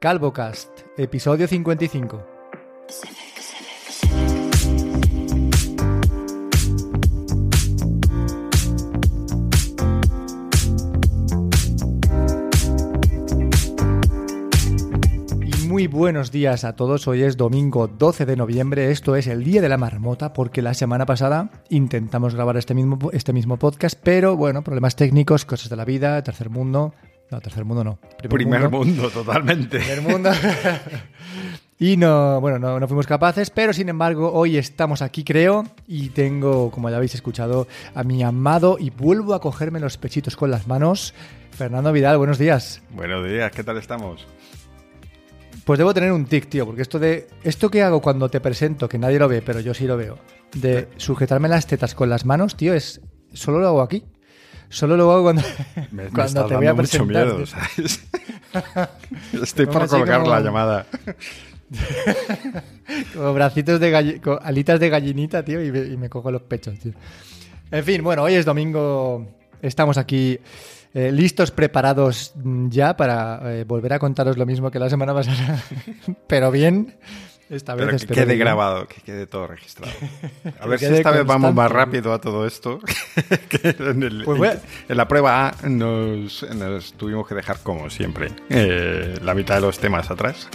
CalvoCast, episodio 55. Y Muy buenos días a todos, hoy es domingo 12 de noviembre, esto es el Día de la Marmota, porque la semana pasada intentamos grabar este mismo, este mismo podcast, pero bueno, problemas técnicos, cosas de la vida, tercer mundo, no, tercer mundo no, Primer mundo, totalmente. Primer mundo. y no, bueno, no, no fuimos capaces, pero sin embargo, hoy estamos aquí, creo, y tengo, como ya habéis escuchado, a mi amado y vuelvo a cogerme los pechitos con las manos. Fernando Vidal, buenos días. Buenos días, ¿qué tal estamos? Pues debo tener un tic, tío, porque esto de esto que hago cuando te presento, que nadie lo ve, pero yo sí lo veo, de sujetarme las tetas con las manos, tío, es solo lo hago aquí. Solo lo hago cuando, Me, me cuando te voy a dando mucho presentar. miedo. ¿sabes? Estoy por colgar como- la llamada. Como bracitos de galli- con alitas de gallinita, tío, y me, y me cojo los pechos, tío. En fin, bueno, hoy es domingo. Estamos aquí eh, listos, preparados mm, ya para eh, volver a contaros lo mismo que la semana pasada. Pero bien, esta vez Pero que quede que bien. grabado, que quede todo registrado. A ver si esta vez vamos más constante. rápido a todo esto. que en, el- Pues a- en la prueba A nos, nos tuvimos que dejar, como siempre, eh, la mitad de los temas atrás.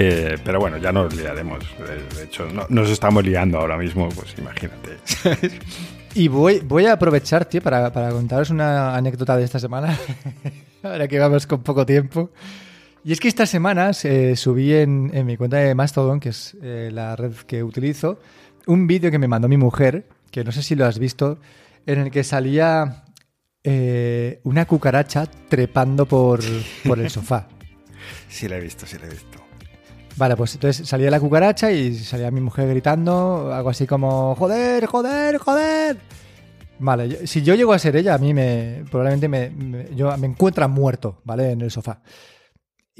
Eh, pero bueno, ya nos liaremos. De, de hecho, no- nos estamos liando ahora mismo, pues imagínate. Y voy, voy a aprovechar, tío, para, para contaros una anécdota de esta semana. Ahora que vamos con poco tiempo. Y es que estas semanas eh, subí en, en mi cuenta de Mastodon, que es eh, la red que utilizo, un vídeo que me mandó mi mujer, que no sé si lo has visto, en el que salía eh, una cucaracha trepando por, por el sofá. sí, la he visto, sí, la he visto. Vale, pues entonces salía la cucaracha y salía mi mujer gritando, algo así como, joder, joder, joder. Vale, yo- si yo llego a ser ella, a mí me probablemente me, me- yo, me encuentra muerto, ¿vale? En el sofá.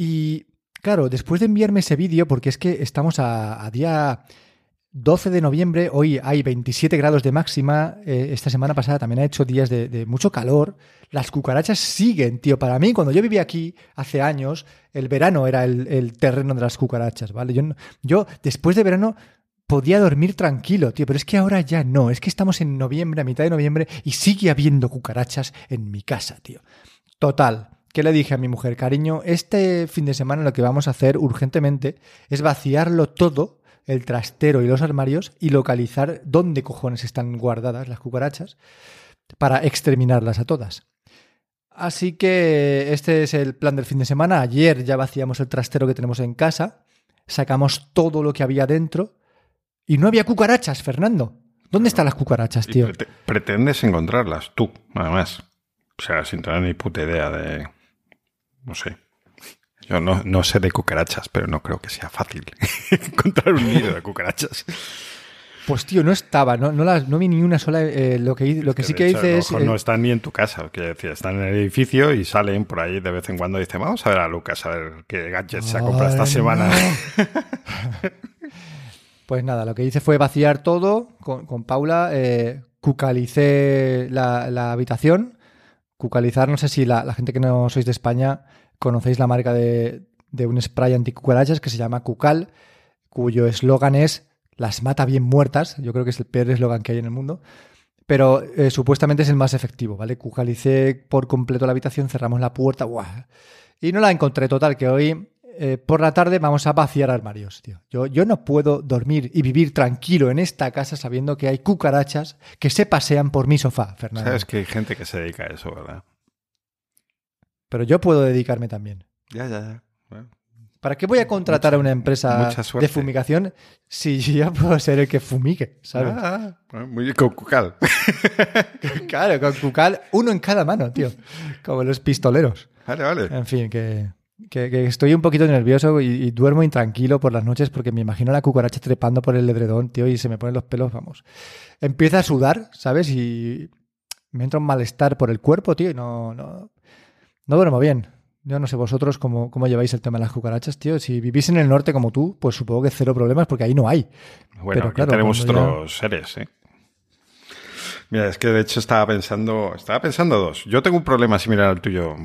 Y claro, después de enviarme ese vídeo, porque es que estamos a, día 12 de noviembre, hoy hay 27 grados de máxima, eh, esta semana pasada también ha hecho días de, mucho calor, las cucarachas siguen, tío, para mí cuando yo vivía aquí hace años, el verano era el, el terreno de las cucarachas, ¿vale? Yo, yo después de verano podía dormir tranquilo, tío, pero es que ahora ya no, es que estamos en noviembre, a mitad de noviembre, y sigue habiendo cucarachas en mi casa, tío. Total. ¿Qué le dije a mi mujer? Cariño, este fin de semana lo que vamos a hacer urgentemente es vaciarlo todo, el trastero y los armarios, y localizar dónde cojones están guardadas las cucarachas para exterminarlas a todas. Así que este es el plan del fin de semana. Ayer ya vaciamos el trastero que tenemos en casa, sacamos todo lo que había dentro y no había cucarachas, Fernando. ¿Dónde están las cucarachas, tío? prete- pretendes encontrarlas tú, nada más. O sea, sin tener ni puta idea de. No sé. Yo no, no sé de cucarachas, pero no creo que sea fácil encontrar un nido de cucarachas. Pues tío, no estaba, no, no, las, no vi ni una sola. eh, lo que, lo que sí que hice es. eh, no están ni en tu casa, quiero decir, están en el edificio y salen por ahí de vez en cuando y dicen, vamos a ver a Lucas, a ver qué gadgets se ha comprado esta semana. Pues nada, lo que hice fue vaciar todo con, con Paula, eh, cucalicé la, la habitación. Cucalizar, no sé si la, gente que no sois de España conocéis la marca de, un spray anticucarachas que se llama Cucal, cuyo eslogan es las mata bien muertas. Yo creo que es el peor eslogan que hay en el mundo. Pero eh, supuestamente es el más efectivo, ¿vale? Cucalicé por completo la habitación, cerramos la puerta, ¡guau! Y no la encontré total, que hoy eh, por la tarde vamos a vaciar armarios, tío. Yo, yo no puedo dormir y vivir tranquilo en esta casa sabiendo que hay cucarachas que se pasean por mi sofá, Fernando. Sabes que hay gente que se dedica a eso, ¿verdad? Pero yo puedo dedicarme también. Ya, ya, ya. Bueno, ¿Para qué voy a contratar a una empresa de fumigación si yo puedo ser el que fumigue, ¿sabes? Ah, ah, muy con cucal. Claro, con cucal, uno en cada mano, tío. Como los pistoleros. Vale, vale. En fin, que, que- que estoy un poquito nervioso y, y duermo intranquilo por las noches porque me imagino la cucaracha trepando por el edredón, tío, y se me ponen los pelos, vamos. Empieza a sudar, ¿sabes? Y me entra un malestar por el cuerpo, tío, y no, no, no duermo bien. Yo no sé vosotros cómo, cómo lleváis el tema de las cucarachas, tío. Si vivís en el norte como tú, pues supongo que cero problemas porque ahí no hay. Bueno, Pero claro, tenemos ya- otros seres, ¿eh? Mira, es que de hecho estaba pensando, estaba pensando dos. Yo tengo un problema similar al tuyo.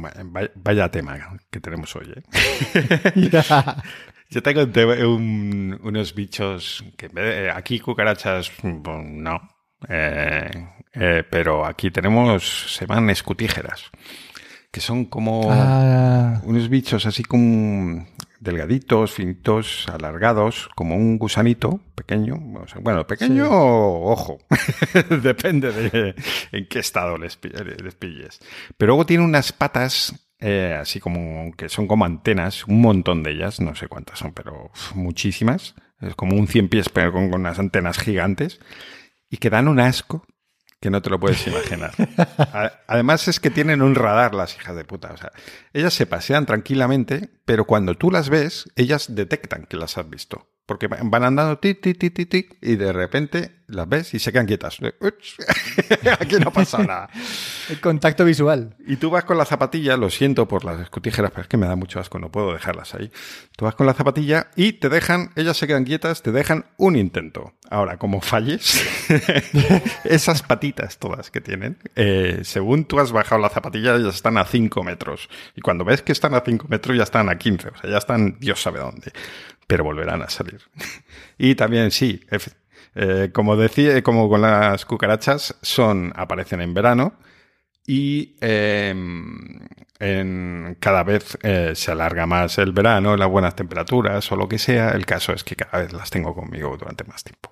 Vaya, tema que tenemos hoy. ¿eh? Yo tengo unos bichos que aquí cucarachas, pues, no. Eh, eh, pero aquí tenemos, se llaman escutígeras, que son como ah. unos bichos así como delgaditos, finitos, alargados, como un gusanito pequeño. Bueno, pequeño, ojo, depende de en qué estado les, pilles. Pero luego tiene unas patas eh, así como que son como antenas, un montón de ellas, no sé cuántas son, pero muchísimas. Es como un cien pies, pero con, con unas antenas gigantes y que dan un asco que no te lo puedes imaginar. Además es que tienen un radar las hijas de puta. O sea, ellas se pasean tranquilamente, pero cuando tú las ves, ellas detectan que las has visto. Porque van andando ti, ti, ti, ti, ti, y de repente las ves y se quedan quietas. Aquí no pasa nada. El contacto visual. Y tú vas con la zapatilla, lo siento por las escutígeras, pero es que me da mucho asco, no puedo dejarlas ahí. Tú vas con la zapatilla y te dejan, ellas se quedan quietas, te dejan un intento. Ahora, como falles, esas patitas todas que tienen, eh, según tú has bajado la zapatilla, ellas están a 5 metros. Y cuando ves que están a 5 metros, ya están a 15, o sea, ya están Dios sabe dónde. Pero volverán a salir. y también, sí, eh, como decía, como con las cucarachas, son, aparecen en verano y em, cada vez eh, se alarga más el verano, las buenas temperaturas o lo que sea. El caso es que cada vez las tengo conmigo durante más tiempo.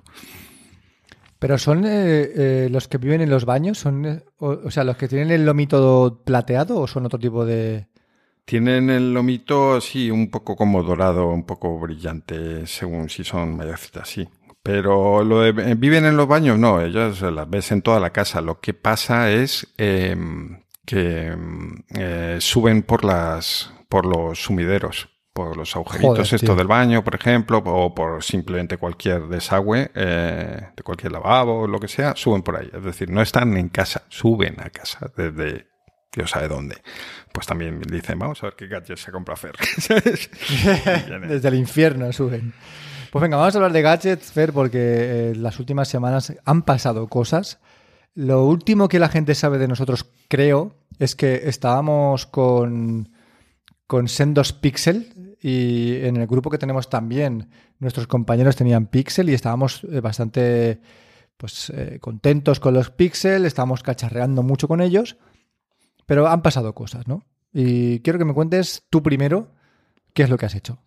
Pero son eh, los que viven en los baños, son, o, sea, los que tienen el lomito plateado o son otro tipo de. Tienen el lomito, sí, un poco como dorado, un poco brillante, según si son mayorcitas, sí. Pero lo de, eh, viven en los baños, no, ellos las ves en toda la casa. Lo que pasa es em, que em, eh, suben por las por los sumideros, por los agujeritos esto del baño, por ejemplo, o por simplemente cualquier desagüe, eh, de cualquier lavabo, lo que sea, suben por ahí. Es decir, no están en casa, suben a casa desde Dios sabe dónde. Pues también dicen, vamos a ver qué gadget se compra Fer. desde el infierno suben. Pues venga, vamos a hablar de gadgets, Fer, porque eh, las últimas semanas han pasado cosas. Lo último que la gente sabe de nosotros, creo, es que estábamos con, con Sendos Pixel y en el grupo que tenemos también nuestros compañeros tenían Pixel y estábamos eh, bastante pues, eh, contentos con los Pixel, estábamos cacharreando mucho con ellos, pero han pasado cosas, ¿no? Y quiero que me cuentes tú primero qué es lo que has hecho.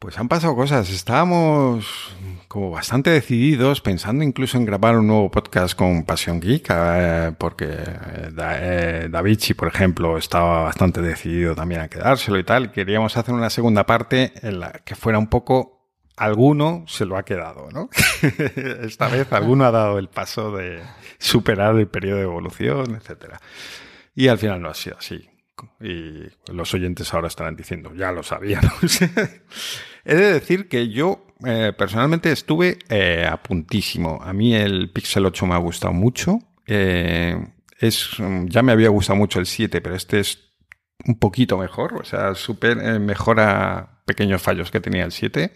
Pues han pasado cosas. Estábamos como bastante decididos, pensando incluso en grabar un nuevo podcast con Pasión Geek, eh, porque eh, eh, Davichi, por ejemplo, estaba bastante decidido también a quedárselo y tal. Queríamos hacer una segunda parte en la que fuera un poco alguno se lo ha quedado, ¿no? Esta vez alguno ha dado el paso de superar el periodo de evolución, etcétera. Y al final no ha sido así. Y los oyentes ahora estarán diciendo, ya lo sabíamos. He de decir que yo eh, personalmente estuve eh, a puntísimo. A mí el Pixel 8 me ha gustado mucho. Eh, es, ya me había gustado mucho el 7, pero este es un poquito mejor. O sea, super, mejora pequeños fallos que tenía el 7.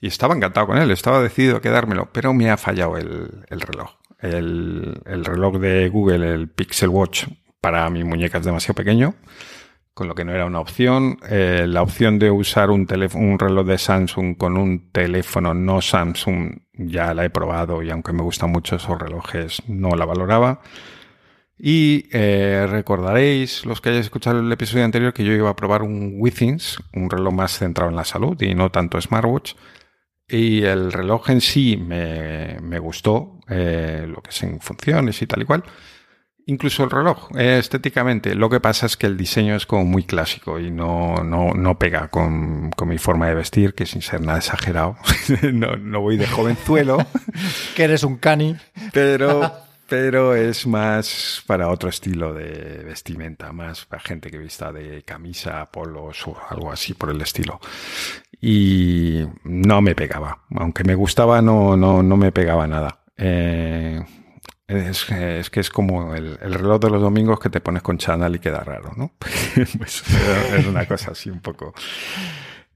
Y estaba encantado con él, estaba decidido a quedármelo, pero me ha fallado el, reloj. El, el reloj de Google, el Pixel Watch, para mi muñeca es demasiado pequeño, con lo que no era una opción. Eh, la opción de usar un, reloj de Samsung con un teléfono no Samsung ya la he probado y aunque me gustan mucho esos relojes no la valoraba. Y eh, recordaréis, los que hayáis escuchado el episodio anterior, que yo iba a probar un Withings, un reloj más centrado en la salud y no tanto smartwatch. Y el reloj en sí me, me gustó, eh, lo que es en funciones y tal y cual. Incluso el reloj, eh, estéticamente. Lo que pasa es que el diseño es como muy clásico y no, no, no pega con, con, mi forma de vestir, que sin ser nada exagerado, no, no, voy de jovenzuelo. que eres un cani. Pero, pero es más para otro estilo de vestimenta, más para gente que vista de camisa, polos o algo así por el estilo. Y no me pegaba. Aunque me gustaba, no, no, no me pegaba nada. Eh, es, que es como el, reloj de los domingos que te pones con Chanel y queda raro, ¿no? pues es una cosa así un poco.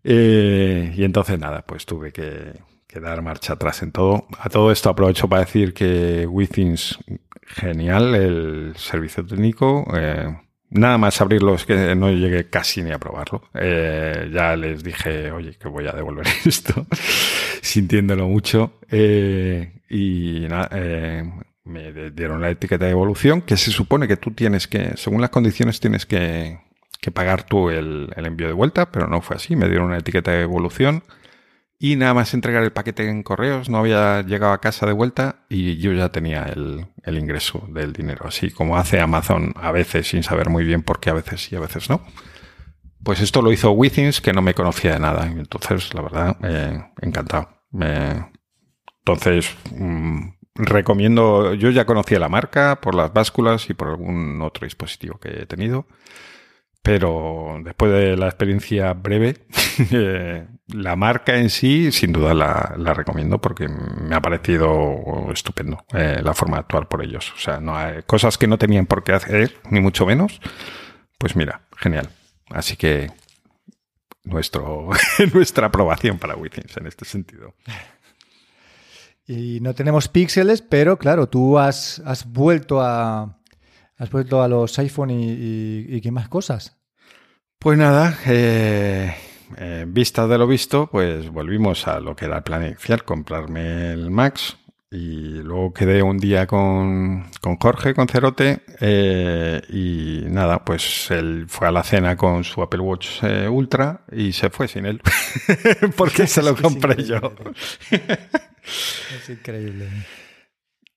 Eh, y entonces nada, pues tuve que, dar marcha atrás en todo. A todo esto aprovecho para decir que Withings, genial, el servicio técnico. Eh, nada más abrirlo es que no llegué casi ni a probarlo. Eh, ya les dije, oye, que voy a devolver esto, sintiéndolo mucho. Y nada, me dieron la etiqueta de evolución, que se supone que tú tienes que, según las condiciones, tienes que, que pagar tú el, el envío de vuelta, pero no fue así. Me dieron una etiqueta de evolución y nada más entregar el paquete en correos, no había llegado a casa de vuelta y yo ya tenía el, ingreso del dinero. Así como hace Amazon a veces sin saber muy bien por qué a veces sí, a veces no. Pues esto lo hizo Withings, que no me conocía de nada. Entonces, la verdad, eh, encantado. entonces, mm, recomiendo, yo ya conocía la marca por las básculas y por algún otro dispositivo que he tenido. Pero después de la experiencia breve, eh, la marca en sí, sin duda la, recomiendo porque me ha parecido estupendo eh, la forma de actuar por ellos. O sea, no hay cosas que no tenían por qué hacer, ni mucho menos. Pues mira, genial. Así que nuestro, nuestra aprobación para Withings en este sentido. Y no tenemos píxeles, pero claro, tú has, has vuelto a, has vuelto a los iPhone y, qué más cosas. Pues nada, eh, en vista de lo visto, pues volvimos a lo que era el plan inicial, comprarme el Max. Y luego quedé un día con, Jorge, con Cerote, eh, y nada, pues él fue a la cena con su Apple Watch eh, Ultra y se fue sin él, porque se lo compré yo. es increíble.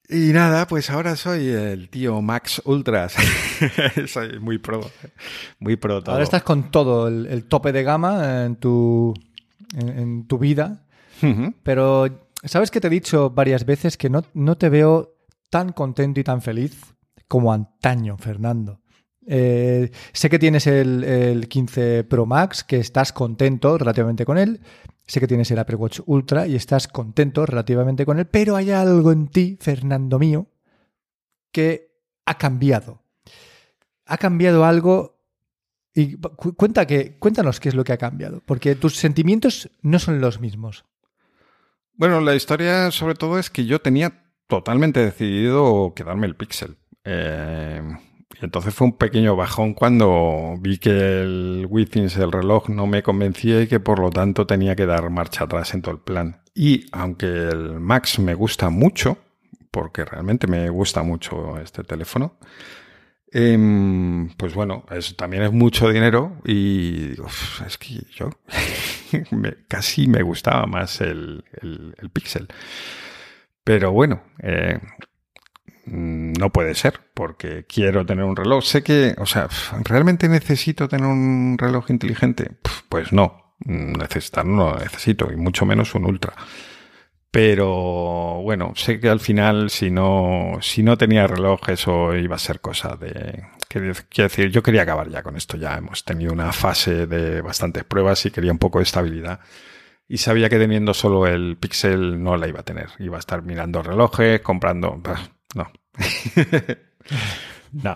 Y nada, pues ahora soy el tío Max Ultras. soy muy pro. Muy pro todo. Ahora estás con todo, el, tope de gama en tu, en, tu vida. Pero, ¿sabes que te he dicho varias veces que no, no, te veo tan contento y tan feliz como antaño, Fernando? Eh, sé que tienes el, el 15 Pro Max, que estás contento relativamente con él, Sé que tienes el Apple Watch Ultra y estás contento relativamente con él, pero hay algo en ti, Fernando mío, que ha cambiado. Ha cambiado algo y cuenta que, cuéntanos qué es lo que ha cambiado, porque tus sentimientos no son los mismos. Bueno, la historia sobre todo es que yo tenía totalmente decidido quedarme el Pixel. Eh, entonces fue un pequeño bajón cuando vi que el Withings, el reloj, no me convencía y que por lo tanto tenía que dar marcha atrás en todo el plan. Y aunque el Max me gusta mucho, porque realmente me gusta mucho este teléfono, em, pues bueno, también es mucho dinero y es que yo casi me gustaba más el, el, Pixel. Pero bueno, eh, no puede ser, porque quiero tener un reloj. Sé que, o sea, ¿realmente necesito tener un reloj inteligente? Pues no, necesitar no lo necesito, y mucho menos un ultra. Pero bueno, sé que al final, si no, si no tenía reloj, eso iba a ser cosa de. Quiero decir, yo quería acabar ya con esto. Ya hemos tenido una fase de bastantes pruebas y quería un poco de estabilidad. Y sabía que teniendo solo el Pixel no la iba a tener. Iba a estar mirando relojes, comprando. No. no.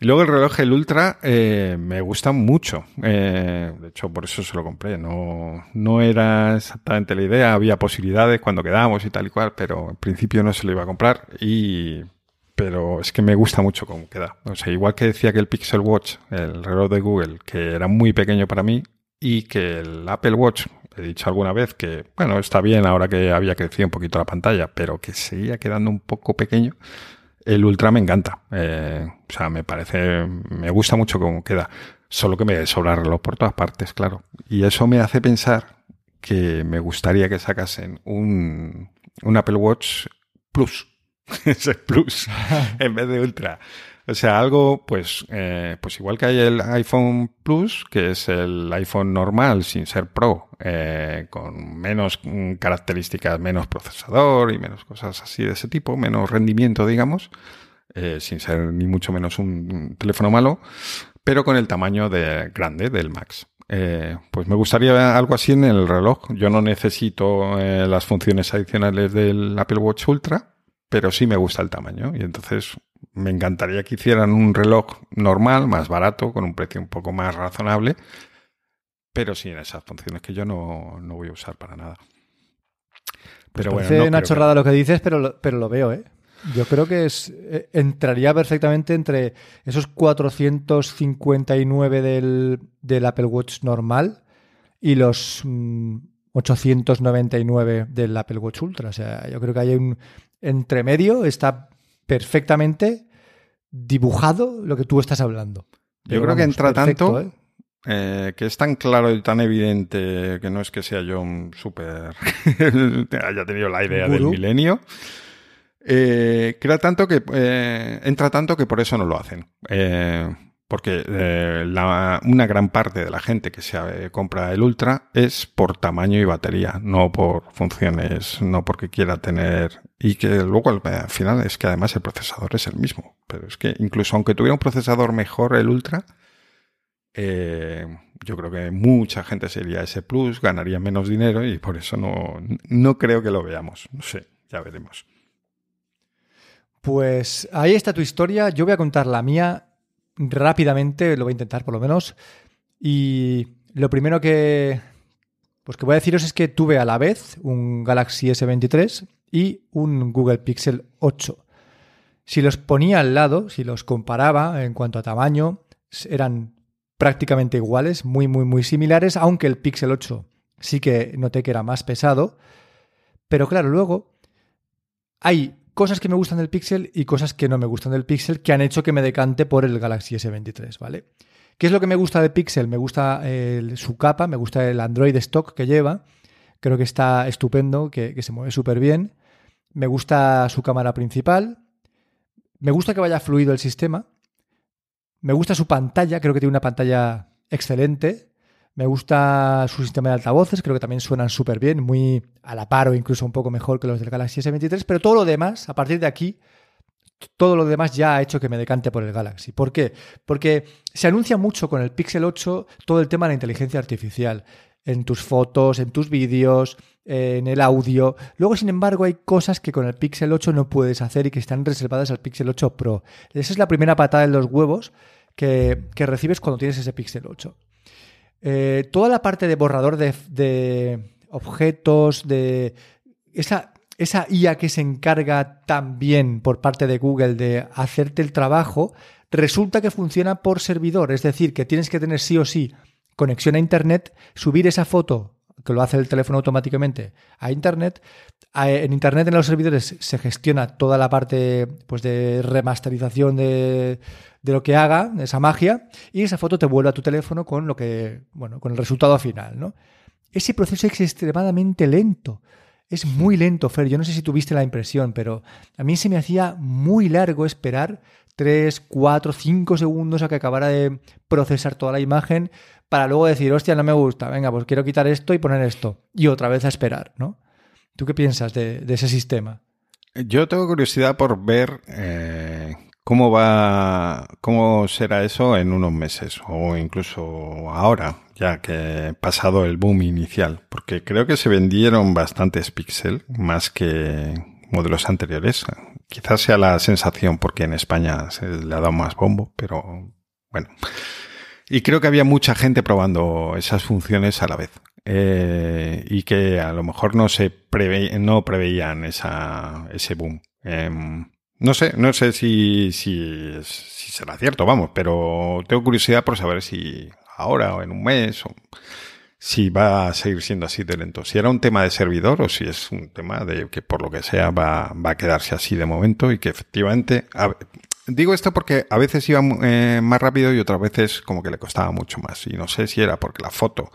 luego el reloj, el Ultra, eh, me gusta mucho. Eh, de hecho, por eso se lo compré. No, no era exactamente la idea. Había posibilidades cuando quedamos y tal y cual, pero en principio no se lo iba a comprar. Y, pero es que me gusta mucho cómo queda. O sea, igual que decía que el Pixel Watch, el reloj de Google, que era muy pequeño para mí, y que el Apple Watch, he dicho alguna vez que, bueno, está bien ahora que había crecido un poquito la pantalla, pero que seguía quedando un poco pequeño. El Ultra me encanta. Eh, o sea, me parece, me gusta mucho cómo queda. Solo que me sobra reloj por todas partes, claro. Y eso me hace pensar que me gustaría que sacasen un, un Apple Watch Plus. Ese Plus en vez de Ultra. O sea, algo, pues, eh, pues igual que hay el iPhone Plus, que es el iPhone normal sin ser Pro, eh, con menos características, menos procesador y menos cosas así de ese tipo, menos rendimiento, digamos, eh, sin ser ni mucho menos un, teléfono malo, pero con el tamaño de grande del Max. pues me gustaría algo así en el reloj. Yo no necesito las funciones adicionales del Apple Watch Ultra, pero sí me gusta el tamaño. Y entonces me encantaría que hicieran un reloj normal, más barato, con un precio un poco más razonable, pero sin esas funciones que yo no, voy a usar para nada. Pero Parece bueno, no una que- chorrada lo que dices, pero lo, pero lo veo, ¿eh? Yo creo que es, eh, entraría perfectamente entre esos 459 del, del Apple Watch normal y los mm, 899 del Apple Watch Ultra. O sea, yo creo que hay un entremedio, está perfectamente dibujado lo que tú estás hablando. Yo creo que entra perfecto, tanto ¿eh? eh, que es tan claro y tan evidente que no es que sea yo un súper. haya tenido la idea del milenio. Eh, crea tanto que eh, entra tanto que por eso no lo hacen. Porque eh, una gran parte de la gente que se eh, compra el Ultra es por tamaño y batería, no por funciones, no porque quiera tener. Y que luego al al final es que además el procesador es el mismo. Pero es que incluso aunque tuviera un procesador mejor el Ultra, eh, yo creo que mucha gente sería ese plus, ganaría menos dinero y por eso no, no creo que lo veamos. No sé, ya veremos. Pues ahí está tu historia. Yo voy a contar la mía rápidamente, lo voy a intentar por lo menos. Y lo primero que, pues que voy a deciros es que tuve a la vez un Galaxy S23 y un Google Pixel 8. Si los ponía al lado, si los comparaba en cuanto a tamaño, eran prácticamente iguales, muy, muy, muy similares, aunque el Pixel 8 sí que noté que era más pesado. Pero claro, luego hay cosas que me gustan del Pixel y cosas que no me gustan del Pixel que han hecho que me decante por el Galaxy S23, ¿vale? ¿Qué es lo que me gusta del Pixel? Me gusta el- su capa, me gusta el Android stock que lleva. Creo que está estupendo, que, que se mueve súper bien. Me gusta su cámara principal. Me gusta que vaya fluido el sistema. Me gusta su pantalla, creo que tiene una pantalla excelente. Me gusta su sistema de altavoces, creo que también suenan súper bien, muy a la par o incluso un poco mejor que los del Galaxy S23, pero todo lo demás, a partir de aquí, todo lo demás ya ha hecho que me decante por el Galaxy. ¿Por qué? Porque se anuncia mucho con el Pixel 8 todo el tema de la inteligencia artificial. En tus fotos, en tus vídeos, en el audio. Luego, sin embargo, hay cosas que con el Pixel 8 no puedes hacer y que están reservadas al Pixel 8 Pro. Esa es la primera patada en los huevos que, que recibes cuando tienes ese Pixel 8. Eh, toda la parte de borrador de, objetos, de esa, esa IA que se encarga también por parte de Google de hacerte el trabajo, resulta que funciona por servidor, es decir, que tienes que tener sí o sí conexión a Internet, subir esa foto, que lo hace el teléfono automáticamente, a Internet. En Internet, en los servidores, se gestiona toda la parte pues, de remasterización de, de lo que haga, de esa magia, y esa foto te vuelve a tu teléfono con lo que, bueno, con el resultado final, ¿no? Ese proceso es extremadamente lento. Es muy lento, Fer. Yo no sé si tuviste la impresión, pero a mí se me hacía muy largo esperar 3, 4, 5 segundos a que acabara de procesar toda la imagen para luego decir, hostia, no me gusta, venga, pues quiero quitar esto y poner esto. Y otra vez a esperar, ¿no? ¿Tú qué piensas de, ese sistema? Yo tengo curiosidad por ver eh, cómo va, cómo será eso en unos meses o incluso ahora, ya que pasado el boom inicial, porque creo que se vendieron bastantes Pixel más que modelos anteriores. Quizás sea la sensación porque en España se le ha dado más bombo, pero bueno. Y creo que había mucha gente probando esas funciones a la vez. Eh, y que a lo mejor no se preve, no preveían esa, ese boom. Em, no sé, no sé si, si, será cierto, vamos, pero tengo curiosidad por saber si ahora o en un mes o si va a seguir siendo así de lento. Si era un tema de servidor o si es un tema de que por lo que sea va, va a quedarse así de momento y que efectivamente... digo esto porque a veces iba eh, más rápido y otras veces como que le costaba mucho más. Y no sé si era porque la foto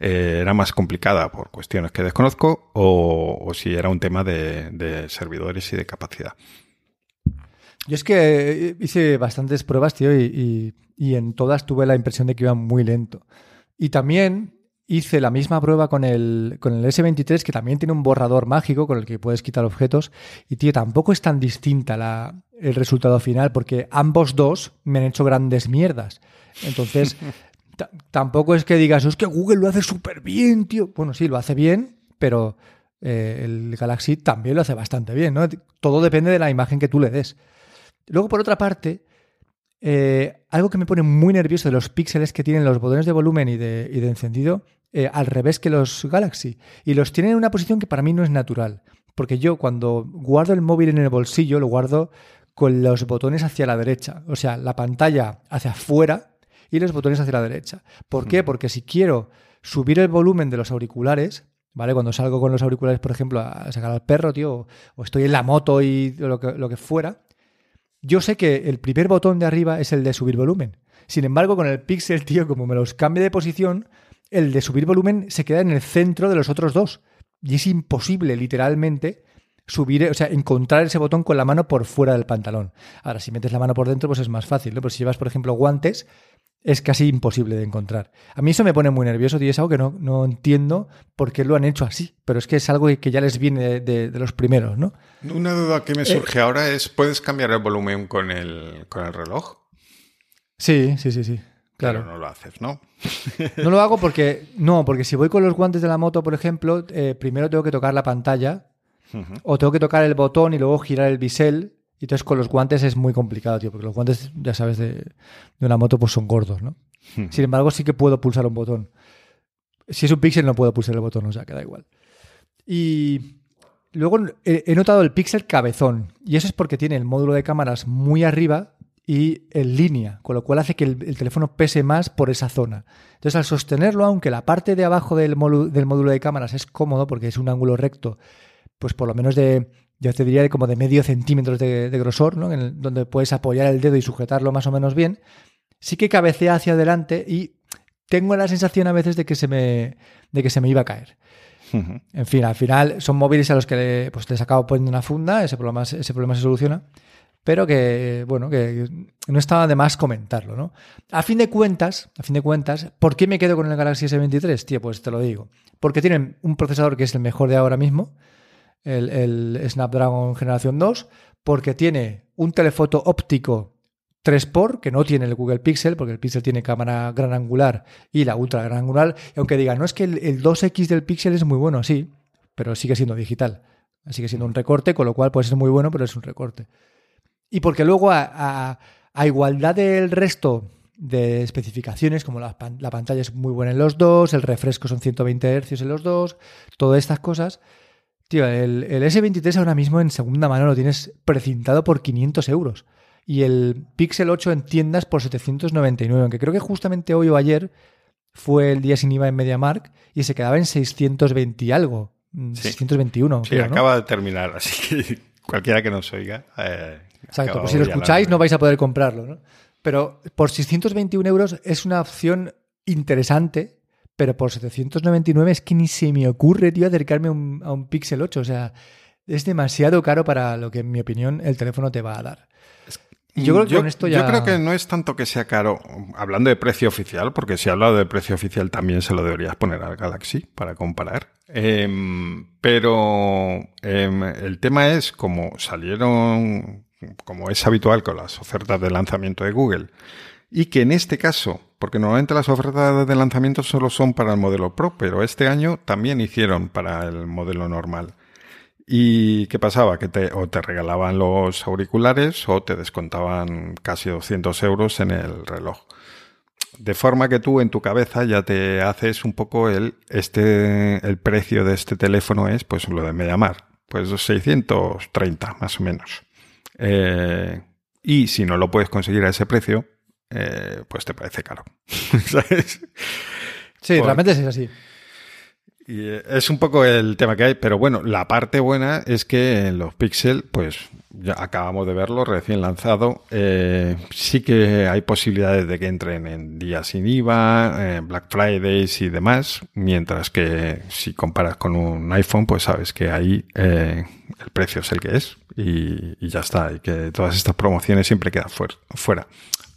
eh, era más complicada por cuestiones que desconozco o, si era un tema de, servidores y de capacidad. Yo es que hice bastantes pruebas, tío, y en todas tuve la impresión de que iba muy lento. Y también hice la misma prueba con el, con el S23, que también tiene un borrador mágico con el que puedes quitar objetos. Y, tío, tampoco es tan distinta la, el resultado final, porque ambos dos me han hecho grandes mierdas. Entonces, ta- tampoco es que digas, es que Google lo hace súper bien, tío. Bueno, sí, lo hace bien, pero eh, el Galaxy también lo hace bastante bien, ¿no? Todo depende de la imagen que tú le des. Luego, por otra parte, Eh, algo que me pone muy nervioso de los píxeles que tienen los botones de volumen y de, y de encendido eh, al revés que los Galaxy. Y los tienen en una posición que para mí no es natural. Porque yo cuando guardo el móvil en el bolsillo lo guardo con los botones hacia la derecha. O sea, la pantalla hacia afuera y los botones hacia la derecha. ¿Por qué? Porque si quiero subir el volumen de los auriculares, ¿vale? Cuando salgo con los auriculares, por ejemplo, a sacar al perro, tío, o estoy en la moto y lo que, lo que fuera, yo sé que el primer botón de arriba es el de subir volumen. Sin embargo, con el Pixel, tío, como me los cambie de posición, el de subir volumen se queda en el centro de los otros dos. Y es imposible, literalmente, subir, o sea, encontrar ese botón con la mano por fuera del pantalón. Ahora, si metes la mano por dentro, pues es más fácil, ¿no? Pero si llevas, por ejemplo, guantes, es casi imposible de encontrar. A mí eso me pone muy nervioso y es algo que no, no entiendo por qué lo han hecho así, pero es que es algo que ya les viene de, los primeros, ¿no? Una duda que me surge eh, ahora es, ¿puedes cambiar el volumen con el, con el reloj? Sí, sí, sí, sí. Claro. Pero no lo haces, ¿no? no lo hago porque, no, porque si voy con los guantes de la moto, por ejemplo, eh, primero tengo que tocar la pantalla o tengo que tocar el botón y luego girar el bisel y entonces con los guantes es muy complicado, tío, porque los guantes, ya sabes, de, una moto pues son gordos, ¿no? Hmm. Sin embargo, sí que puedo pulsar un botón. Si es un pixel no puedo pulsar el botón, o sea, que da igual. Y luego he, notado el pixel cabezón, y eso es porque tiene el módulo de cámaras muy arriba y en línea, con lo cual hace que el, teléfono pese más por esa zona. Entonces, al sostenerlo, aunque la parte de abajo del, del módulo de cámaras es cómodo porque es un ángulo recto, pues por lo menos de yo te diría de como de medio centímetros de, grosor, ¿no? En donde puedes apoyar el dedo y sujetarlo más o menos bien, sí que cabecea hacia adelante y tengo la sensación a veces de que se me, de que se me iba a caer. En fin, al final son móviles a los que pues, les acabo poniendo una funda, ese problema, ese problema se soluciona, pero que, bueno, que no estaba de más comentarlo, ¿no? A fin de cuentas, a fin de cuentas, ¿por qué me quedo con el Galaxy S23? Tío, pues te lo digo. Porque tienen un procesador que es el mejor de ahora mismo, el, Snapdragon Generación 2, porque tiene un telefoto óptico 3x, que no tiene el Google Pixel, porque el Pixel tiene cámara gran angular y la ultra gran angular. Y aunque digan, no es que el, 2X del Pixel es muy bueno, sí, pero sigue siendo digital. Sigue siendo un recorte, con lo cual puede ser muy bueno, pero es un recorte. Y porque luego, a, igualdad del resto de especificaciones, como la, la, pantalla es muy buena en los dos, el refresco son 120 Hz en los dos, todas estas cosas, Tío, el, S23 ahora mismo en segunda mano lo tienes precintado por 500 euros. Y el Pixel 8 en tiendas por 799, aunque creo que justamente hoy o ayer fue el día sin IVA en MediaMark y se quedaba en 620 y algo. 621. Mm, sí, acaba de terminar, así que cualquiera que nos oiga. Eh, Exacto, pues si lo escucháis no vais a poder comprarlo, ¿no? Pero por 621 euros es una opción interesante pero por 799 es que ni se me ocurre, tío, acercarme a un, Pixel 8. O sea, es demasiado caro para lo que, en mi opinión, el teléfono te va a dar. yo creo que con esto ya... Yo creo que no es tanto que sea caro, hablando de precio oficial, porque si he hablado de precio oficial también se lo deberías poner al Galaxy para comparar. Em, pero em, el tema es como salieron, como es habitual con las ofertas de lanzamiento de Google, y que en este caso, porque normalmente las ofertas de lanzamiento solo son para el modelo Pro, pero este año también hicieron para el modelo normal. ¿Y qué pasaba? Que o te regalaban los auriculares o te descontaban casi 200 euros en el reloj. De forma que tú en tu cabeza ya te haces un poco el, este, el precio de este teléfono es pues lo de Mediamar, pues 630 más o menos. Eh, y si no lo puedes conseguir a ese precio, eh, pues te parece caro. ¿Sabes? Sí, realmente es así. Y eh, es un poco el tema que hay, pero bueno, la parte buena es que en los Pixel, pues ya acabamos de verlo recién lanzado, eh, sí que hay posibilidades de que entren en días sin IVA, Black Fridays y demás, mientras que si comparas con un iPhone, pues sabes que ahí el precio es el que es y, y, ya está, y que todas estas promociones siempre quedan fuera.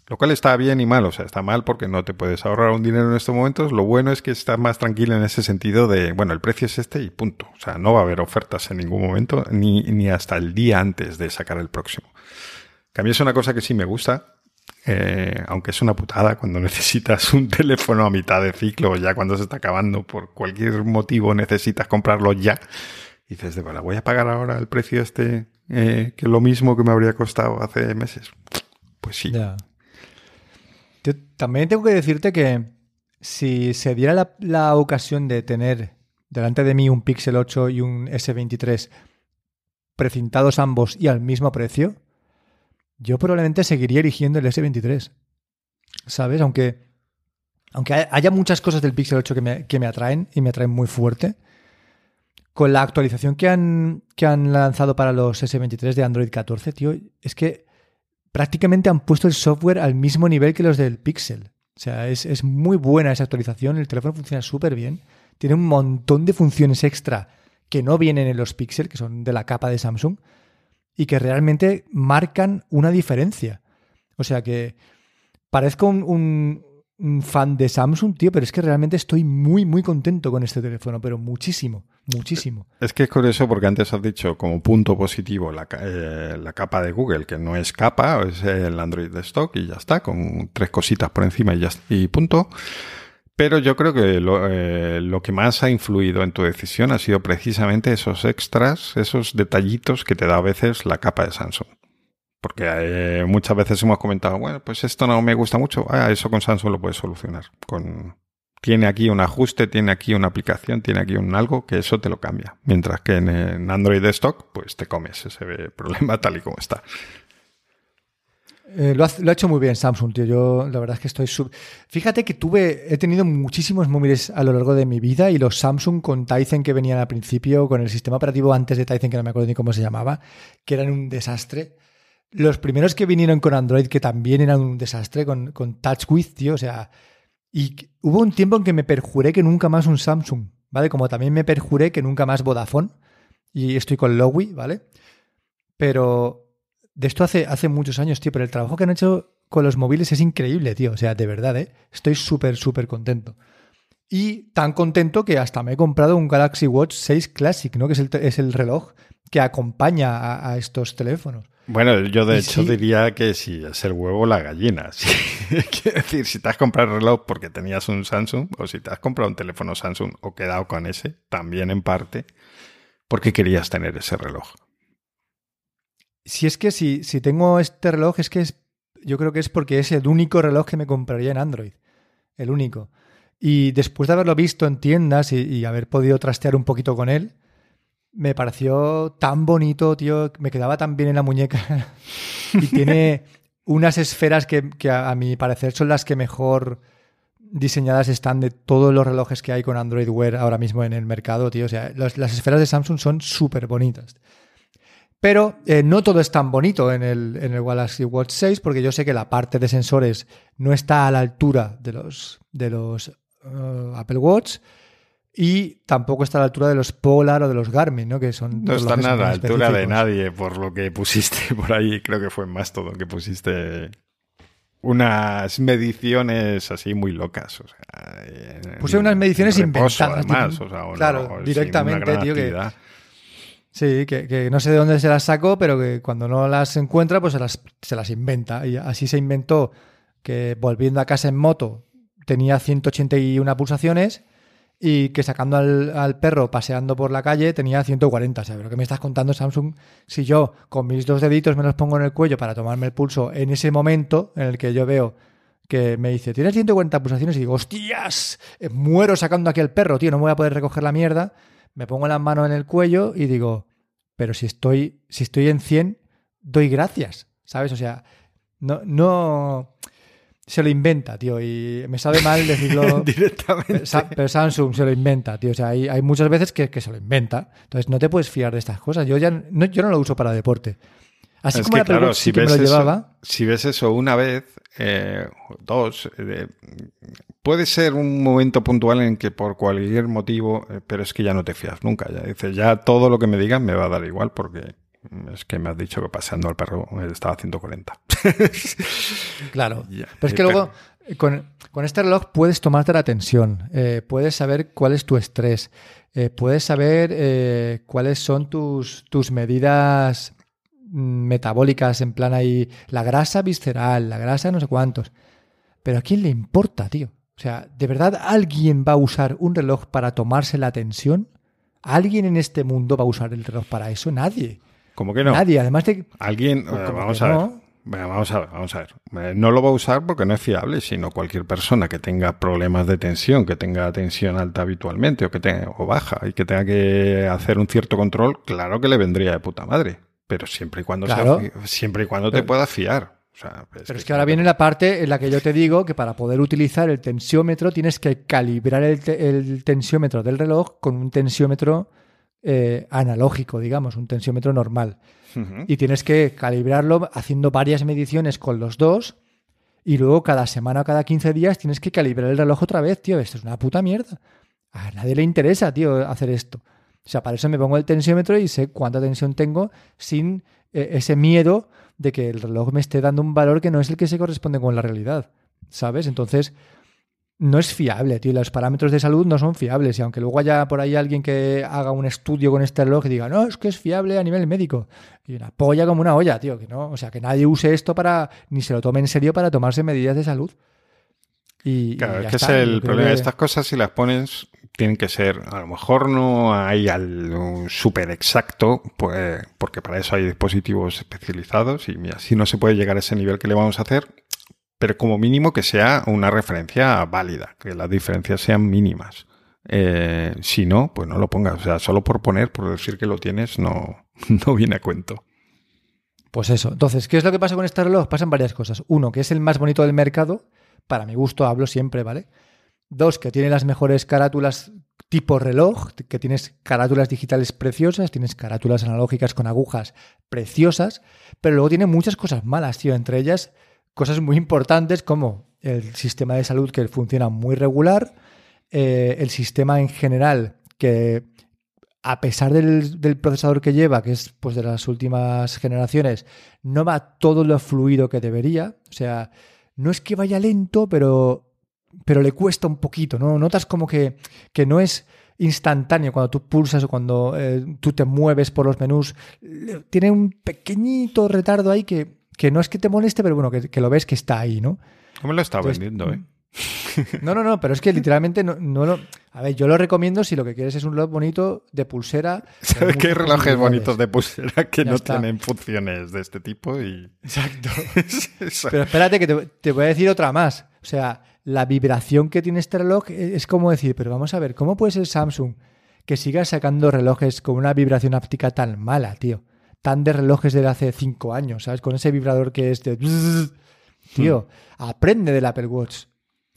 Lo cual está bien y mal, o sea, está mal porque no te puedes ahorrar un dinero en estos momentos. Lo bueno es que estás más tranquilo en ese sentido de, bueno, el precio es este y punto. O sea, no va a haber ofertas en ningún momento, ni, ni hasta el día antes de sacar el próximo. Que a mí es una cosa que sí me gusta, eh, aunque es una putada cuando necesitas un teléfono a mitad de ciclo, ya cuando se está acabando, por cualquier motivo necesitas comprarlo ya. Y dices, de verdad, voy a pagar ahora el precio este, eh, que es lo mismo que me habría costado hace meses. Pues sí. También tengo que decirte que si se diera la, la ocasión de tener delante de mí un Pixel 8 y un S23 precintados ambos y al mismo precio, yo probablemente seguiría eligiendo el S23. ¿Sabes? Aunque, aunque haya muchas cosas del Pixel 8 que me, que me atraen y me atraen muy fuerte, con la actualización que han, que han lanzado para los S23 de Android 14, tío, es que prácticamente han puesto el software al mismo nivel que los del Pixel. O sea, es, es muy buena esa actualización, el teléfono funciona súper bien, tiene un montón de funciones extra que no vienen en los Pixel, que son de la capa de Samsung, y que realmente marcan una diferencia. O sea que parezco un, un, un fan de Samsung, tío, pero es que realmente estoy muy, muy contento con este teléfono, pero muchísimo, muchísimo. Es que es curioso porque antes has dicho como punto positivo la, eh, la capa de Google, que no es capa, es el Android de stock y ya está, con tres cositas por encima y ya y punto. Pero yo creo que lo, eh, lo que más ha influido en tu decisión ha sido precisamente esos extras, esos detallitos que te da a veces la capa de Samsung. Porque eh, muchas veces hemos comentado, bueno, pues esto no me gusta mucho. Ah, eso con Samsung lo puedes solucionar. Con, tiene aquí un ajuste, tiene aquí una aplicación, tiene aquí un algo que eso te lo cambia. Mientras que en, Android de stock, pues te comes ese problema tal y como está. Eh, lo, ha, lo, ha, hecho muy bien Samsung, tío. Yo la verdad es que estoy sub... Fíjate que tuve, he tenido muchísimos móviles a lo largo de mi vida y los Samsung con Tizen que venían al principio, con el sistema operativo antes de Tizen, que no me acuerdo ni cómo se llamaba, que eran un desastre. Los primeros que vinieron con Android, que también eran un desastre, con, con TouchWiz, tío, o sea... Y hubo un tiempo en que me perjuré que nunca más un Samsung, ¿vale? Como también me perjuré que nunca más Vodafone. Y estoy con Lowy, ¿vale? Pero de esto hace, hace muchos años, tío, pero el trabajo que han hecho con los móviles es increíble, tío. O sea, de verdad, ¿eh? Estoy súper, súper contento. Y tan contento que hasta me he comprado un Galaxy Watch 6 Classic, ¿no? Que es el, es el reloj que acompaña a, a estos teléfonos. Bueno, yo de hecho sí. diría que si es el huevo la gallina. Sí. Quiero decir, si te has comprado el reloj porque tenías un Samsung o si te has comprado un teléfono Samsung o quedado con ese, también en parte porque querías tener ese reloj. Si es que si, si tengo este reloj, es que es, yo creo que es porque es el único reloj que me compraría en Android. El único. Y después de haberlo visto en tiendas y, y haber podido trastear un poquito con él, me pareció tan bonito, tío. Me quedaba tan bien en la muñeca. y tiene unas esferas que, que, a mi parecer son las que mejor diseñadas están de todos los relojes que hay con Android Wear ahora mismo en el mercado, tío. O sea, las esferas de Samsung son súper bonitas. Pero eh, no todo es tan bonito en el, en el Galaxy Watch 6, porque yo sé que la parte de sensores no está a la altura de los, de los uh, Apple Watch y tampoco está a la altura de los Polar o de los Garmin, ¿no? Que son no están a la altura de nadie, por lo que pusiste por ahí, creo que fue más todo que pusiste unas mediciones así muy locas. O sea, Puse unas mediciones inventadas. Además, o sea, claro, no, directamente, tío, que, Sí, que, que, no sé de dónde se las sacó, pero que cuando no las encuentra, pues se las, se las inventa. Y así se inventó que volviendo a casa en moto tenía 181 pulsaciones y que sacando al, perro paseando por la calle tenía 140. O sea, ¿pero qué me estás contando, Samsung? Si yo con mis dos deditos me los pongo en el cuello para tomarme el pulso en ese momento en el que yo veo que me dice, tienes 140 pulsaciones y digo, hostias, muero sacando aquí al perro, tío, no me voy a poder recoger la mierda. Me pongo las manos en el cuello y digo, pero si estoy, si estoy en 100, doy gracias, ¿sabes? O sea, no, no, se lo inventa, tío, y me sabe mal decirlo directamente. Pero Samsung se lo inventa, tío, o sea, hay, hay muchas veces que, que, se lo inventa, entonces no te puedes fiar de estas cosas. Yo ya no, yo no lo uso para deporte. Así es como que, la claro, si sí que ves me lo eso, llevaba. Si ves eso una vez, eh, dos, eh, puede ser un momento puntual en que por cualquier motivo, eh, pero es que ya no te fías nunca. Ya dices, ya todo lo que me digan me va a dar igual porque es que me has dicho que paseando al perro estaba a 140. claro. Pero es que eh, luego con, con, este reloj puedes tomarte la tensión, eh, puedes saber cuál es tu estrés, eh, puedes saber eh, cuáles son tus, tus medidas metabólicas, en plan ahí, la grasa visceral, la grasa no sé cuántos. Pero ¿a quién le importa, tío? O sea, ¿de verdad alguien va a usar un reloj para tomarse la tensión? ¿Alguien en este mundo va a usar el reloj para eso? Nadie. ¿Cómo que no? Nadie, además de... Alguien, ¿Cómo vamos a ver. vamos a ver, vamos a ver. Eh, no lo va a usar porque no es fiable, sino cualquier persona que tenga problemas de tensión, que tenga tensión alta habitualmente o que tenga, o baja y que tenga que hacer un cierto control, claro que le vendría de puta madre. Pero siempre y cuando, siempre y cuando te puedas fiar. pero es que ahora viene la parte en la que yo te digo que para poder utilizar el tensiómetro tienes que calibrar el, tensiómetro del reloj con un tensiómetro eh, analógico, digamos, un tensiómetro normal. Y tienes que calibrarlo haciendo varias mediciones con los dos. Y luego cada semana o cada 15 días tienes que calibrar el reloj otra vez, tío. Esto es una puta mierda. A nadie le interesa, tío, hacer esto. O sea, para eso me pongo el tensiómetro y sé cuánta tensión tengo sin eh, ese miedo de que el reloj me esté dando un valor que no es el que se corresponde con la realidad. ¿Sabes? Entonces, no es fiable, tío. Los parámetros de salud no son fiables. Y aunque luego haya por ahí alguien que haga un estudio con este reloj y diga, no, es que es fiable a nivel médico. Y una polla como una olla, tío. Que no, o sea, que nadie use esto para, ni se lo tome en serio para tomarse medidas de salud. Y, claro, es que es el problema. de Estas cosas, si las pones, tienen que ser, a lo mejor no hay algo súper exacto, pues, porque para eso hay dispositivos especializados y mira, si no se puede llegar a ese nivel que le vamos a hacer, pero como mínimo que sea una referencia válida, que las diferencias sean mínimas. Eh, si no, pues no lo pongas. O sea, solo por poner, por decir que lo tienes, no, no viene a cuento. Pues eso. Entonces, ¿qué es lo que pasa con este reloj? Pasan varias cosas. Uno, que es el más bonito del mercado. Para mi gusto hablo siempre, ¿vale? Dos, que tiene las mejores carátulas tipo reloj, que tienes carátulas digitales preciosas, tienes carátulas analógicas con agujas preciosas, pero luego tiene muchas cosas malas, tío. Entre ellas, cosas muy importantes como el sistema de salud que funciona muy regular, eh, el sistema en general que a pesar del, procesador que lleva, que es pues de las últimas generaciones, no va todo lo fluido que debería. O sea, no es que vaya lento, pero, pero le cuesta un poquito, ¿no? Notas como que, que no es instantáneo cuando tú pulsas o cuando eh, tú te mueves por los menús. Tiene un pequeñito retardo ahí que, que no es que te moleste, pero bueno, que, lo ves que está ahí, ¿no? ¿Cómo lo está vendiendo, eh? No, no, no, pero es que literalmente no, no lo. A ver, yo lo recomiendo si lo que quieres es un reloj bonito de pulsera. ¿Sabes qué hay relojes bonitos de pulsera que no tienen funciones de este tipo? Y... Exacto. pero espérate, que te, te, voy a decir otra más. O sea, la vibración que tiene este reloj es como decir, pero vamos a ver, ¿cómo puede ser Samsung que siga sacando relojes con una vibración áptica tan mala, tío? Tan de relojes de hace cinco años, ¿sabes? Con ese vibrador que es de... Tío, aprende del Apple Watch.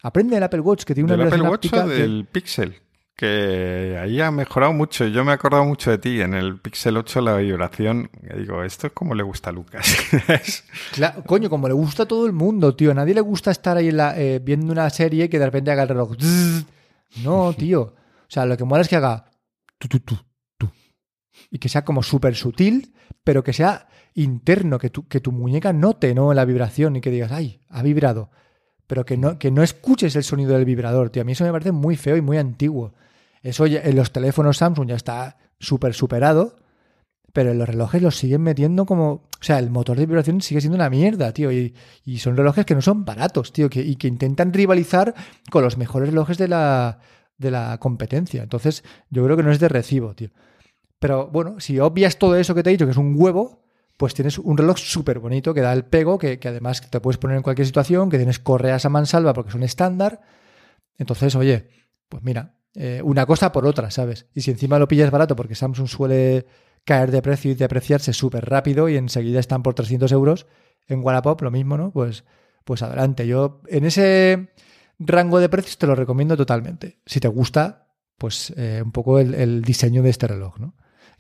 Aprende del Apple Watch que tiene una ¿Del Apple Watch o del Pixel? Que ahí ha mejorado mucho. Yo me he acordado mucho de ti. En el Pixel 8 la vibración, digo, esto es como le gusta a Lucas. claro, coño, como le gusta a todo el mundo, tío. A nadie le gusta estar ahí eh, viendo una serie que de repente haga el reloj. No, tío. O sea, lo que mola es que haga y que sea como súper sutil, pero que sea interno, que tu, que tu muñeca note ¿no? la vibración y que digas, ay, ha vibrado. Pero que no, que no escuches el sonido del vibrador, tío. A mí eso me parece muy feo y muy antiguo. Eso en los teléfonos Samsung ya está súper superado, pero en los relojes los siguen metiendo como... O sea, el motor de vibración sigue siendo una mierda, tío. Y, y son relojes que no son baratos, tío, que, y que intentan rivalizar con los mejores relojes de la, de la competencia. Entonces, yo creo que no es de recibo, tío. Pero bueno, si obvias todo eso que te he dicho, que es un huevo, pues tienes un reloj súper bonito que da el pego, que, además te puedes poner en cualquier situación, que tienes correas a mansalva porque son estándar. Entonces, oye, pues mira, eh, una cosa por otra, ¿sabes? Y si encima lo pillas barato, porque Samsung suele caer de precio y depreciarse súper rápido y enseguida están por 300 euros, en Wallapop lo mismo, ¿no? Pues, pues adelante. Yo en ese rango de precios te lo recomiendo totalmente. Si te gusta, pues eh, un poco el diseño de este reloj, ¿no?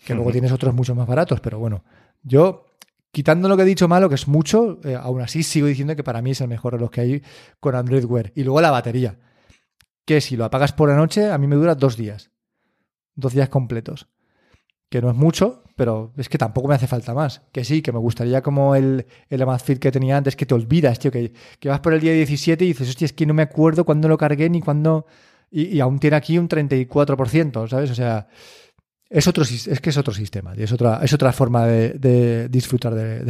Que luego tienes otros mucho más baratos, pero bueno, yo quitando lo que he dicho malo, que es mucho, eh, aún así sigo diciendo que para mí es el mejor reloj que hay con Android Wear. Y luego la batería, que si lo apagas por la noche, a mí me dura dos días, dos días completos. Que no es mucho, pero es que tampoco me hace falta más. Que sí, que me gustaría como el, el Amazfit que tenía antes, que te olvidas, tío, que, que vas por el día 17 y dices, hostia, es que no me acuerdo cuándo lo cargué ni cuándo... Y, y aún tiene aquí un 34%, ¿sabes? O sea, es otro es que es otro sistema, es otra, es otra forma de, disfrutar de,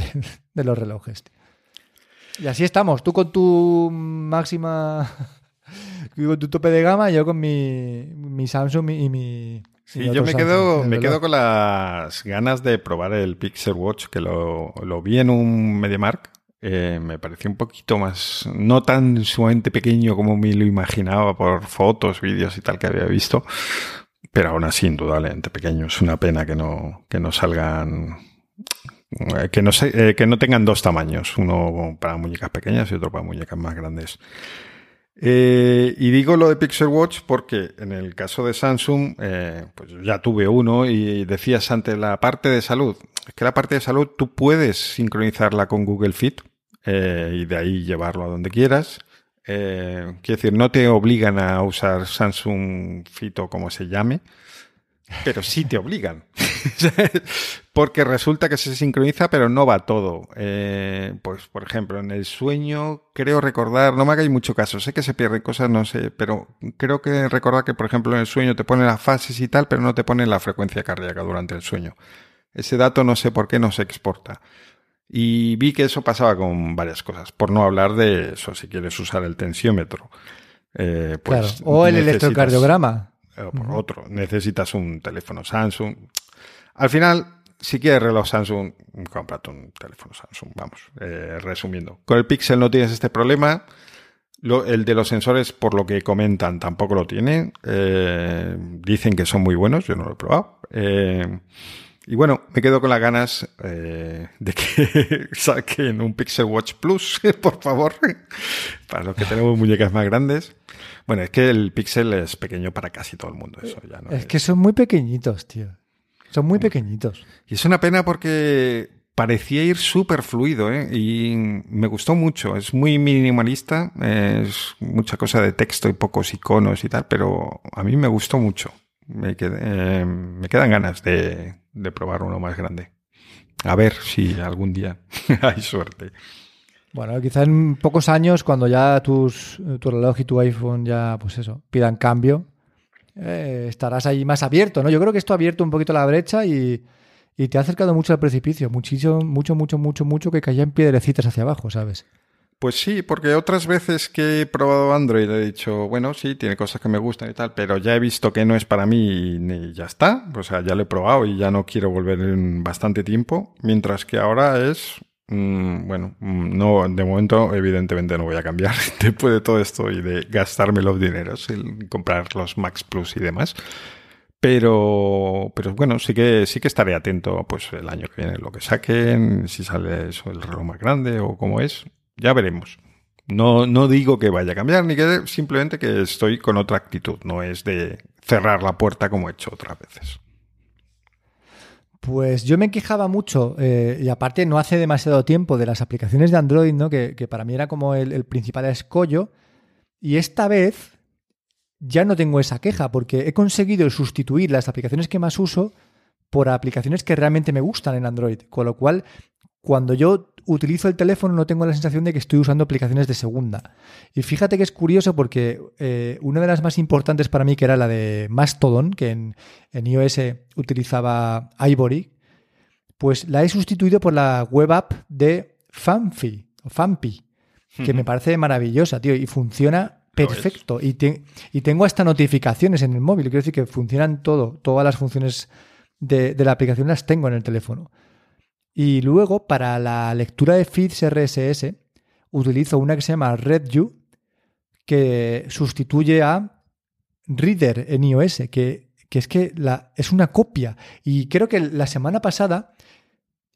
los relojes. Y así estamos, tú con tu máxima con tu tope de gama, yo con mi, Samsung y mi. Sí, yo me quedo, me quedo con las ganas de probar el Pixel Watch, que lo, vi en un MediaMark Eh, me pareció un poquito más, no tan sumamente pequeño como me lo imaginaba por fotos, vídeos y tal que había visto, pero aún así indudablemente pequeño. Es una pena que no, que no salgan, eh, que no, eh, que no tengan dos tamaños, uno para muñecas pequeñas y otro para muñecas más grandes. Eh, y digo lo de Pixel Watch porque en el caso de Samsung, pues ya tuve uno y decías ante la parte de salud, es que la parte de salud tú puedes sincronizarla con Google Fit y de ahí llevarlo a donde quieras. Quiero decir, no te obligan a usar Samsung Fit o como se llame pero sí te obligan. Porque resulta que se sincroniza, pero no va todo. Eh, pues, por ejemplo, en el sueño, creo recordar, no me hagáis mucho caso, sé que se pierden cosas, no sé, pero creo que recordar que, por ejemplo, en el sueño te pone las fases y tal, pero no te pone la frecuencia cardíaca durante el sueño. Ese dato no sé por qué no se exporta. Y vi que eso pasaba con varias cosas, por no hablar de eso, si quieres usar el tensiómetro. Eh, pues claro. O el electrocardiograma o por otro. Necesitas un teléfono Samsung. Al final, si quieres reloj Samsung, cómprate un teléfono Samsung. Vamos, eh, resumiendo. Con el Pixel no tienes este problema. el de los sensores, por lo que comentan, tampoco lo tiene. Eh, dicen que son muy buenos, yo no lo he probado. Eh, y bueno, me quedo con las ganas de que saquen un Pixel Watch Plus, por favor, para los que tenemos muñecas más grandes. Bueno, es que el Pixel es pequeño para casi todo el mundo. Eso ya no es, que son muy pequeñitos, tío. Son muy pequeñitos. Y es una pena porque parecía ir súper fluido ¿eh? y me gustó mucho. Es muy minimalista, es mucha cosa de texto y pocos iconos y tal, pero a mí me gustó mucho. Me, eh, me quedan ganas de, de probar uno más grande. A ver si algún día hay suerte. Bueno, quizá en pocos años, cuando ya tus, tu reloj y tu iPhone ya, pues eso, pidan cambio, eh, estarás ahí más abierto, ¿no? Yo creo que esto ha abierto un poquito la brecha y, te ha acercado mucho al precipicio, muchísimo, mucho, mucho, mucho, mucho que caía en piedrecitas hacia abajo, ¿sabes? Pues sí, porque otras veces que he probado Android he dicho, bueno, sí, tiene cosas que me gustan y tal, pero ya he visto que no es para mí y ya está. O sea, ya lo he probado y ya no quiero volver en bastante tiempo. Mientras que ahora es, Mm, bueno, mm, no, de momento, evidentemente no voy a cambiar después de todo esto y de gastarme los dineros en comprar los Max Plus y demás. Pero, pero bueno, sí que, sí que estaré atento, pues el año que viene, lo que saquen, si sale eso, el reloj más grande o cómo es, ya veremos. No, no digo que vaya a cambiar, ni que simplemente que estoy con otra actitud, no es de cerrar la puerta como he hecho otras veces. Pues yo me quejaba mucho, eh, y aparte no hace demasiado tiempo, de las aplicaciones de Android, ¿no? que, para mí era como el, principal escollo. Y esta vez ya no tengo esa queja, porque he conseguido sustituir las aplicaciones que más uso por aplicaciones que realmente me gustan en Android. Con lo cual, cuando yo utilizo el teléfono no tengo la sensación de que estoy usando aplicaciones de segunda. Y fíjate que es curioso porque eh, una de las más importantes para mí, que era la de Mastodon, que en, iOS utilizaba Ivory, pues la he sustituido por la web app de Fanfi, o Fampi, que me parece maravillosa, tío, y funciona perfecto. Y, y, tengo hasta notificaciones en el móvil, quiero decir que funcionan todo, todas las funciones de, de la aplicación las tengo en el teléfono. Y luego, para la lectura de feeds RSS, utilizo una que se llama RedView, que sustituye a Reader en iOS, que, es que la, es una copia. Y creo que la semana pasada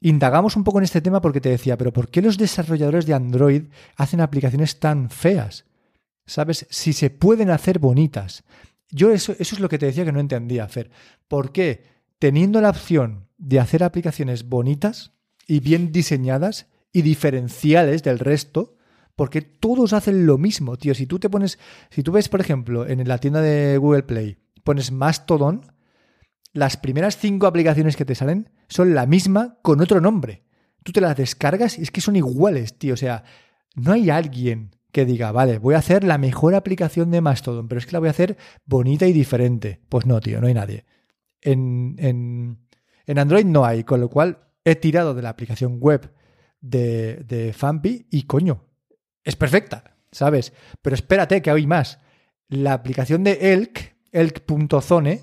indagamos un poco en este tema porque te decía, pero ¿por qué los desarrolladores de Android hacen aplicaciones tan feas? ¿Sabes? Si se pueden hacer bonitas. Yo eso, eso es lo que te decía que no entendía hacer. ¿Por qué? Teniendo la opción de hacer aplicaciones bonitas y bien diseñadas y diferenciales del resto, porque todos hacen lo mismo, tío. Si tú te pones, si tú ves, por ejemplo, en la tienda de Google Play, pones Mastodon, las primeras cinco aplicaciones que te salen son la misma con otro nombre. Tú te las descargas y es que son iguales, tío. O sea, no hay alguien que diga, vale, voy a hacer la mejor aplicación de Mastodon, pero es que la voy a hacer bonita y diferente. Pues no, tío, no hay nadie. En, en, en Android no hay, con lo cual he tirado de la aplicación web de, de Fampi y coño, es perfecta, ¿sabes? Pero espérate que hay más. La aplicación de Elk, elk.zone,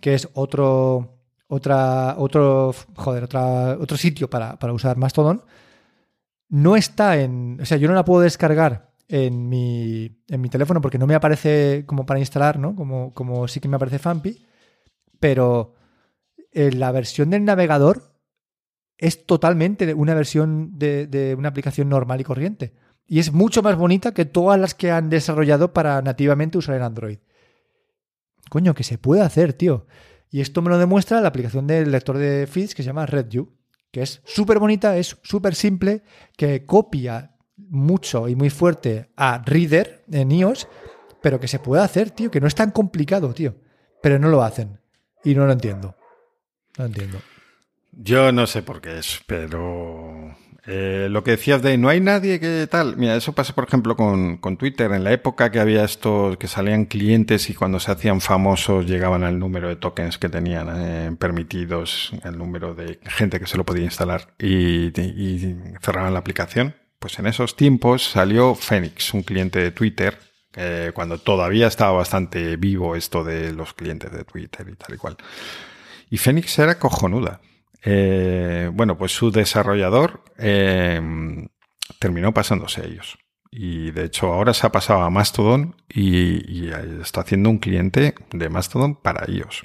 que es otro, otra, otro, joder, otra, otro sitio para, para usar Mastodon, no está en. O sea, yo no la puedo descargar en mi, en mi teléfono porque no me aparece como para instalar, ¿no? Como, como sí que me aparece Fampi. Pero la versión del navegador es totalmente una versión de, una aplicación normal y corriente. Y es mucho más bonita que todas las que han desarrollado para nativamente usar en Android. Coño, que se puede hacer, tío. Y esto me lo demuestra la aplicación del lector de feeds que se llama RedView, que es súper bonita, es súper simple, que copia mucho y muy fuerte a Reader en iOS, pero que se puede hacer, tío, que no es tan complicado, tío. Pero no lo hacen. Y no lo entiendo. No entiendo. Yo no sé por qué es, pero eh, lo que decías de no hay nadie que tal, mira, eso pasa por ejemplo con, con, Twitter, en la época que había estos, que salían clientes y cuando se hacían famosos llegaban al número de tokens que tenían eh, permitidos, el número de gente que se lo podía instalar y, y, cerraban la aplicación. Pues en esos tiempos salió Phoenix, un cliente de Twitter, eh, cuando todavía estaba bastante vivo esto de los clientes de Twitter y tal y cual. Y Phoenix era cojonuda. Eh, bueno, pues su desarrollador eh, terminó pasándose a ellos. Y de hecho ahora se ha pasado a Mastodon y, está haciendo un cliente de Mastodon para ellos.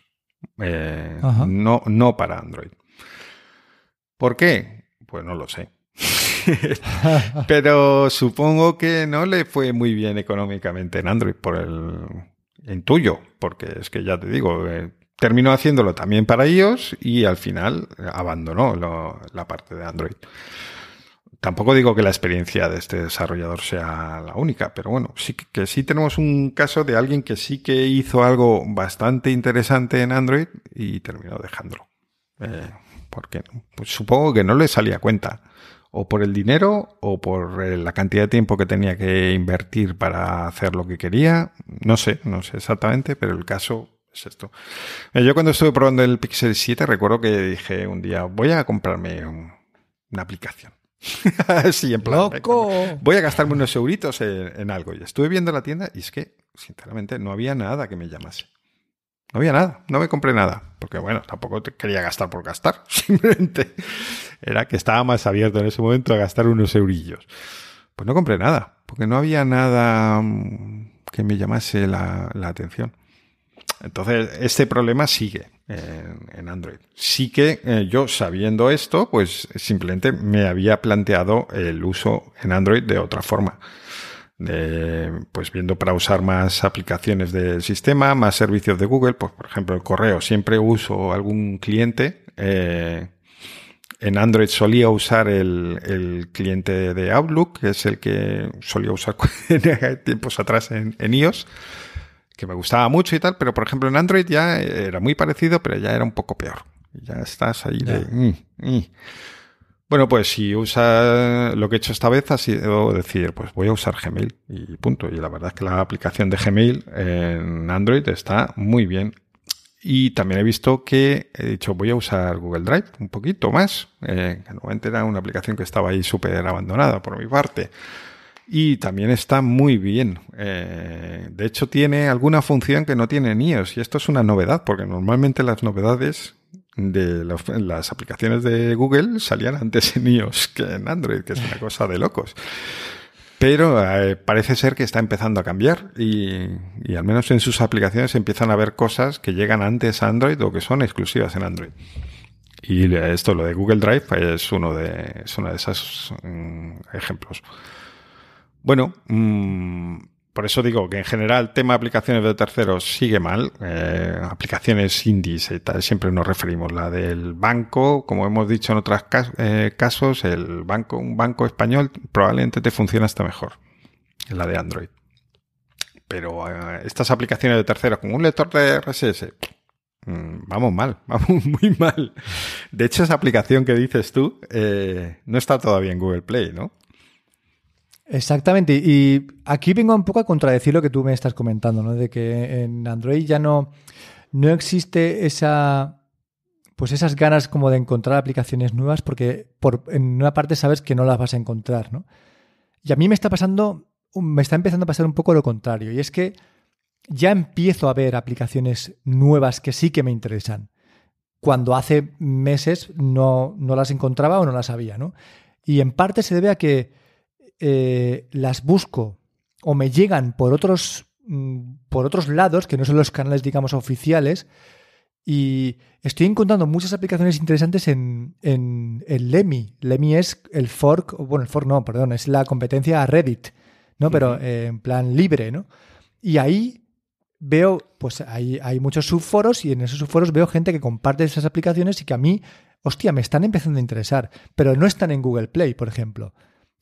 Eh, no, no para Android. ¿Por qué? Pues no lo sé. Pero supongo que no le fue muy bien económicamente en Android por el en tuyo, porque es que ya te digo, terminó haciéndolo también para iOS y al final abandonó la parte de Android. Tampoco digo que la experiencia de este desarrollador sea la única, pero bueno, sí que, sí tenemos un caso de alguien que sí que hizo algo bastante interesante en Android y terminó dejándolo. Eh, porque pues supongo que no le salía cuenta. O por el dinero o por la cantidad de tiempo que tenía que invertir para hacer lo que quería. No sé, no sé exactamente, pero el caso es esto. Yo cuando estuve probando el Pixel 7 recuerdo que dije un día, voy a comprarme una aplicación. sí, en plan, ¡Loco! Voy a gastarme unos euritos en, algo. Y estuve viendo la tienda y es que, sinceramente, no había nada que me llamase. No había nada, no me compré nada. Porque bueno, tampoco quería gastar por gastar. Simplemente era que estaba más abierto en ese momento a gastar unos eurillos. Pues no compré nada, porque no había nada mm, que me llamase la atención. Entonces, este problema sigue en, Android. Sí que eh, yo, sabiendo esto, pues simplemente me había planteado el uso en Android de otra forma. pues viendo para usar más aplicaciones del sistema, más servicios de Google, pues por ejemplo el correo, siempre uso algún cliente. Eh, en Android solía usar el, cliente de Outlook, que es el que solía usar tiempos atrás en iOS que me gustaba mucho y tal, pero por ejemplo en Android ya era muy parecido, pero ya era un poco peor. Ya estás ahí de... Mm, mm". Bueno, pues si usa lo que he hecho esta vez ha sido decir, pues voy a usar Gmail y punto. Y la verdad es que la aplicación de Gmail en Android está muy bien. Y también he visto que he dicho, voy a usar Google Drive un poquito más, eh, que normalmente era una aplicación que estaba ahí súper abandonada por mi parte. Y también está muy bien. Eh, de hecho, tiene alguna función que no tiene en iOS. Y esto es una novedad, porque normalmente las novedades de las aplicaciones de Google salían antes en iOS que en Android, que es una cosa de locos. Pero eh, parece ser que está empezando a cambiar y, al menos en sus aplicaciones empiezan a ver cosas que llegan antes a Android o que son exclusivas en Android. Y esto, lo de Google Drive, es uno de, es uno de esos mm, ejemplos. Bueno, mmm, por eso digo que en general el tema de aplicaciones de terceros sigue mal. Eh, aplicaciones indies y tal, siempre nos referimos. La del banco, como hemos dicho en otros eh, casos, el banco, un banco español probablemente te funciona hasta mejor. La de Android. Pero eh, estas aplicaciones de terceros con un lector de RSS, mm, vamos mal, vamos muy mal. De hecho, esa aplicación que dices tú eh, no está todavía en Google Play, ¿no? Exactamente, y aquí vengo un poco a contradecir lo que tú me estás comentando, ¿no? De que en Android ya no, no existe esa pues esas ganas como de encontrar aplicaciones nuevas porque por, en una parte sabes que no las vas a encontrar, ¿no? Y a mí me está pasando, me está empezando a pasar un poco lo contrario, y es que ya empiezo a ver aplicaciones nuevas que sí que me interesan, cuando hace meses no, no las encontraba o no las había, ¿no? Y en parte se debe a que eh, las busco o me llegan por otros, mm, por otros lados, que no son los canales, digamos, oficiales, y estoy encontrando muchas aplicaciones interesantes en, en, en Lemmy. Lemmy es el fork, bueno, el fork no, perdón, es la competencia a Reddit, ¿no? Pero eh, en plan libre, ¿no? Y ahí veo, pues hay, hay muchos subforos y en esos subforos veo gente que comparte esas aplicaciones y que a mí, hostia, me están empezando a interesar, pero no están en Google Play, por ejemplo.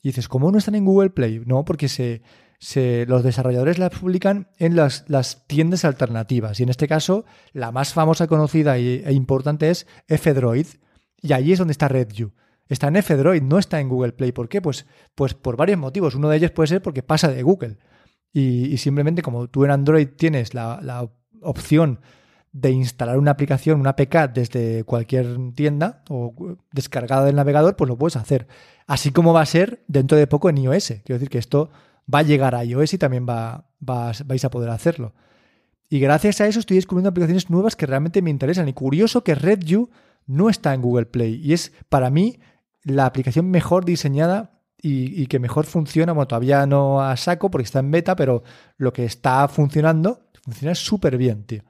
Y dices, ¿cómo no están en Google Play? No, porque se, se, los desarrolladores las publican en las, las, tiendas alternativas. Y en este caso, la más famosa, conocida e importante es F-Droid. Y ahí es donde está RedView. Está en F-Droid, no está en Google Play. ¿Por qué? Pues, pues por varios motivos. Uno de ellos puede ser porque pasa de Google. Y, y simplemente como tú en Android tienes la, la, opción de instalar una aplicación, una APK desde cualquier tienda o descargada del navegador, pues lo puedes hacer. Así como va a ser dentro de poco en iOS. Quiero decir que esto va a llegar a iOS y también va, va, vais a poder hacerlo. Y gracias a eso estoy descubriendo aplicaciones nuevas que realmente me interesan. Y curioso que RedView no está en Google Play. Y es para mí la aplicación mejor diseñada y, y, que mejor funciona. Bueno, todavía no a saco porque está en beta, pero lo que está funcionando funciona súper bien, tío.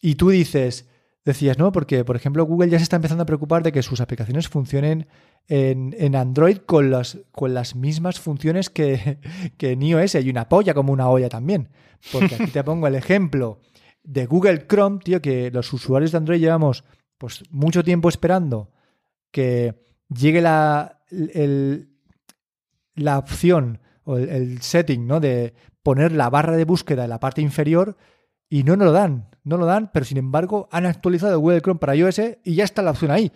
Y tú dices, decías, ¿no? Porque, por ejemplo, Google ya se está empezando a preocupar de que sus aplicaciones funcionen en, Android con, los, con las mismas funciones que, que en iOS y una polla como una olla también. Porque aquí te pongo el ejemplo de Google Chrome, tío, que los usuarios de Android llevamos pues mucho tiempo esperando que llegue la, la opción o el, el, setting, ¿no? De poner la barra de búsqueda en la parte inferior y no nos lo dan, no lo dan, pero sin embargo han actualizado Google Chrome para iOS y ya está la opción ahí.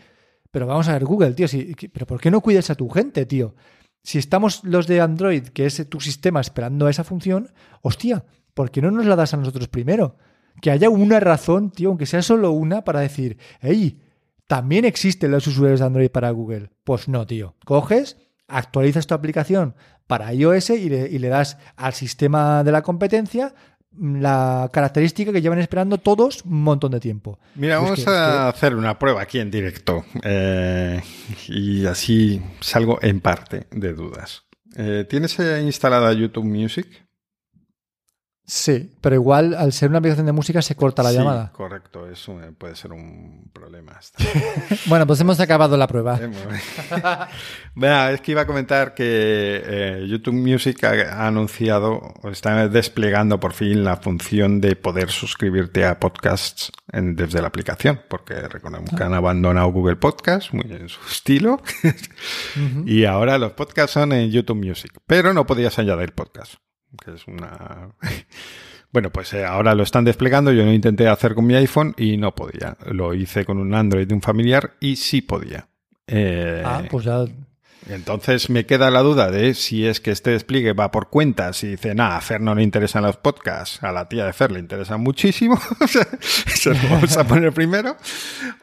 Pero vamos a ver, Google, tío, pero ¿por qué no cuidas a tu gente, tío? Si estamos los de Android, que es tu sistema, esperando esa función, hostia, ¿por qué no nos la das a nosotros primero? Que haya una razón, tío, aunque sea solo una, para decir, hey, también existen los usuarios de Android para Google. Pues no, tío. Coges, actualizas tu aplicación para iOS y le, y le das al sistema de la competencia la característica que llevan esperando todos un montón de tiempo. Mira, vamos es que, a es que... hacer una prueba aquí en directo eh, y así salgo en parte de dudas. Eh, ¿Tienes instalada YouTube Music? Sí, pero igual al ser una aplicación de música se corta la sí, llamada. Correcto, eso puede ser un problema. bueno, pues hemos acabado la prueba. Vea, es que iba a comentar que eh, YouTube Music ha, anunciado, o está desplegando por fin la función de poder suscribirte a podcasts en, desde la aplicación, porque recordemos ah. que han abandonado Google Podcast, muy en su estilo, uh -huh. y ahora los podcasts son en YouTube Music, pero no podías añadir podcast que es una... Bueno, pues eh, ahora lo están desplegando. Yo lo intenté hacer con mi iPhone y no podía. Lo hice con un Android de un familiar y sí podía. Eh, ah, pues ya. Entonces me queda la duda de si es que este despliegue va por cuentas y dice, nada, a Fer no le interesan los podcasts, a la tía de Fer le interesan muchísimo, se lo vamos a poner primero,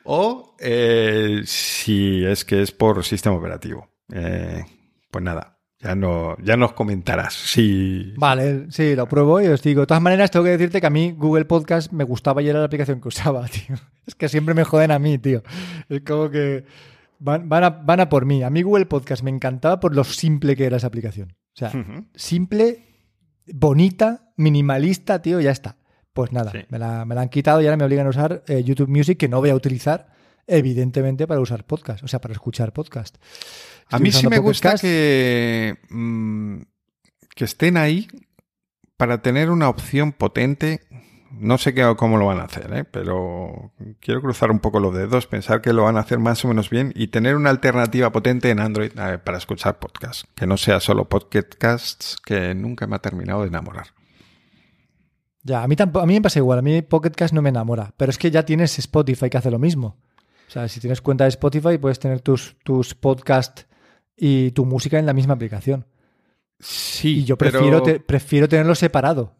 o eh, si es que es por sistema operativo. Pues nada, ya, no, ya nos comentarás. Sí. Vale, sí, lo pruebo y os digo. De todas maneras, tengo que decirte que a mí Google Podcast me gustaba y era la aplicación que usaba, tío. Es que siempre me joden a mí, tío. Es como que van, van, a, van a por mí. A mí Google Podcast me encantaba por lo simple que era esa aplicación. O sea, uh -huh. simple, bonita, minimalista, tío, ya está. Pues nada, sí. me, la, me, la, han quitado y ahora me obligan a usar eh, YouTube Music, que no voy a utilizar, evidentemente, para usar podcast, o sea, para escuchar podcast. A mí sí me gusta que, mmm, que estén ahí para tener una opción potente. No sé qué, cómo lo van a hacer, ¿eh? pero quiero cruzar un poco los dedos, pensar que lo van a hacer más o menos bien y tener una alternativa potente en Android ver, para escuchar podcasts. Que no sea solo podcasts que nunca me ha terminado de enamorar. Ya, a mí, a mí me pasa igual. A mí Pocket Cast no me enamora. Pero es que ya tienes Spotify que hace lo mismo. O sea, si tienes cuenta de Spotify, puedes tener tus, tus podcasts y tu música en la misma aplicación. Sí, y yo prefiero, pero... te, prefiero tenerlo separado.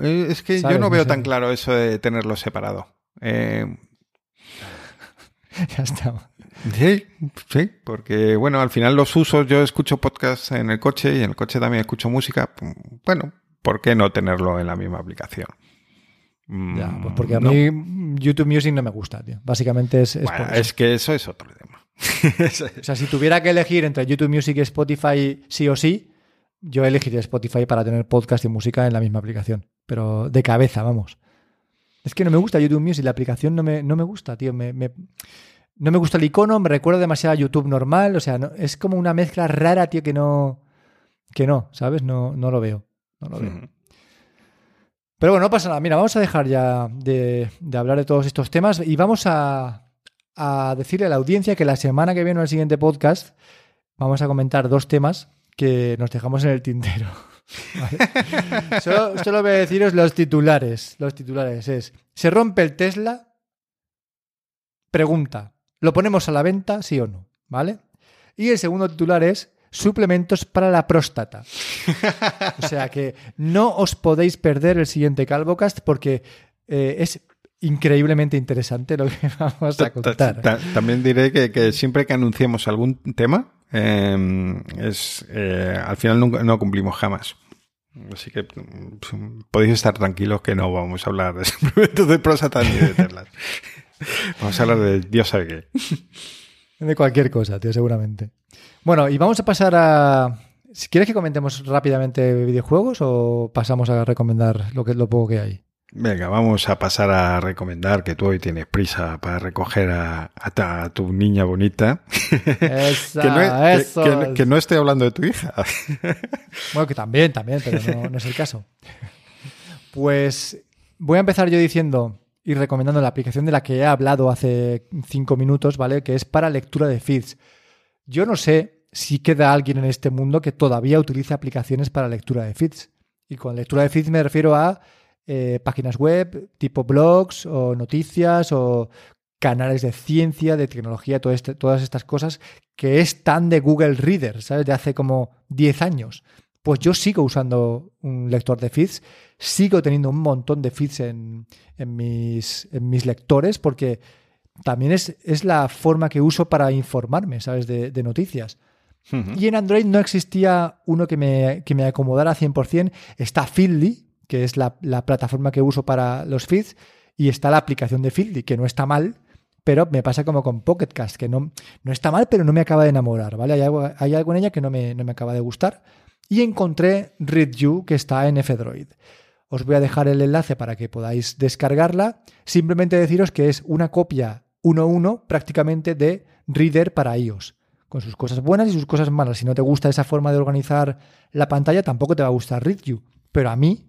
Eh, es que ¿Sabes? yo no veo sé. tan claro eso de tenerlo separado. Eh... ya está. Sí, sí, porque bueno, al final los usos, yo escucho podcasts en el coche y en el coche también escucho música. Bueno, ¿por qué no tenerlo en la misma aplicación? Ya, pues porque a no. mí YouTube Music no me gusta, tío. Básicamente es. es, bueno, es que eso es otro tema. o sea, si tuviera que elegir entre YouTube Music y Spotify sí o sí, yo elegiría Spotify para tener podcast y música en la misma aplicación. Pero de cabeza, vamos. Es que no me gusta YouTube Music, la aplicación no me, no me gusta, tío. Me, me- no me gusta el icono, me recuerda demasiado a YouTube normal. O sea, no- es como una mezcla rara, tío, que no. Que no, ¿sabes? No, no lo veo. No lo veo. Pero bueno, no pasa nada. Mira, vamos a dejar ya de, de hablar de todos estos temas y vamos a, a decirle a la audiencia que la semana que viene en el siguiente podcast vamos a comentar dos temas que nos dejamos en el tintero. ¿Vale? solo, solo voy a deciros los titulares. Los titulares es, ¿se rompe el Tesla? Pregunta, ¿lo ponemos a la venta, sí o no? ¿Vale? Y el segundo titular es, suplementos para la próstata. O sea que no os podéis perder el siguiente Calvocast porque eh, es increíblemente interesante lo que vamos a Ta- ta- contar. ta- También diré que, que siempre que anunciemos algún tema, eh, es eh, al final nunca, no cumplimos jamás. Así que mm, podéis estar tranquilos que no vamos a hablar de suplementos de próstata ni de Teslas. Vamos a hablar de Dios sabe qué. De cualquier cosa, tío, seguramente. Bueno, y vamos a pasar a... Si ¿Quieres que comentemos rápidamente videojuegos o pasamos a recomendar lo, que, lo poco que hay? Venga, vamos a pasar a recomendar que tú hoy tienes prisa para recoger a, a ta- a tu niña bonita. Esa, que, no, es- que- eso que- es. que no estoy hablando de tu hija. Bueno, que también, también, pero no, no es el caso. Pues voy a empezar yo diciendo y recomendando la aplicación de la que he hablado hace cinco minutos, ¿vale? Que es para lectura de feeds. Yo no sé si queda alguien en este mundo que todavía utilice aplicaciones para lectura de feeds. Y con lectura de feeds me refiero a eh, páginas web, tipo blogs o noticias o canales de ciencia, de tecnología, todo este- todas estas cosas que es tan de Google Reader, ¿sabes? De hace como 10 años. Pues yo sigo usando un lector de feeds, sigo teniendo un montón de feeds en, en mis, en mis lectores porque también es, es la forma que uso para informarme, ¿sabes? De, de noticias. Y en Android no existía uno que me, que me acomodara 100%. Está Feedly, que es la, la plataforma que uso para los feeds, y está la aplicación de Feedly, que no está mal, pero me pasa como con Pocket Cast, que no, no está mal, pero no me acaba de enamorar, ¿vale? Hay algo, hay algo en ella que no me, no me acaba de gustar. Y encontré ReadU, que está en F-Droid. Os voy a dejar el enlace para que podáis descargarla. Simplemente deciros que es una copia 1.1 prácticamente de Reader para iOS, con sus cosas buenas y sus cosas malas. Si no te gusta esa forma de organizar la pantalla, tampoco te va a gustar ReadU. Pero a mí,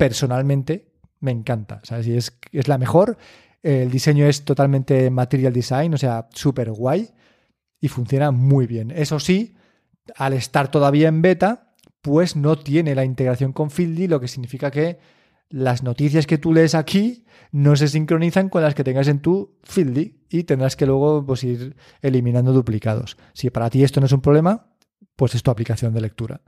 personalmente, me encanta. es, es la mejor. El diseño es totalmente material design, o sea, súper guay y funciona muy bien. Eso sí, al estar todavía en beta, pues no tiene la integración con Feedly, lo que significa que las noticias que tú lees aquí no se sincronizan con las que tengas en tu Feedly y tendrás que luego pues, ir eliminando duplicados. Si para ti esto no es un problema, pues es tu aplicación de lectura.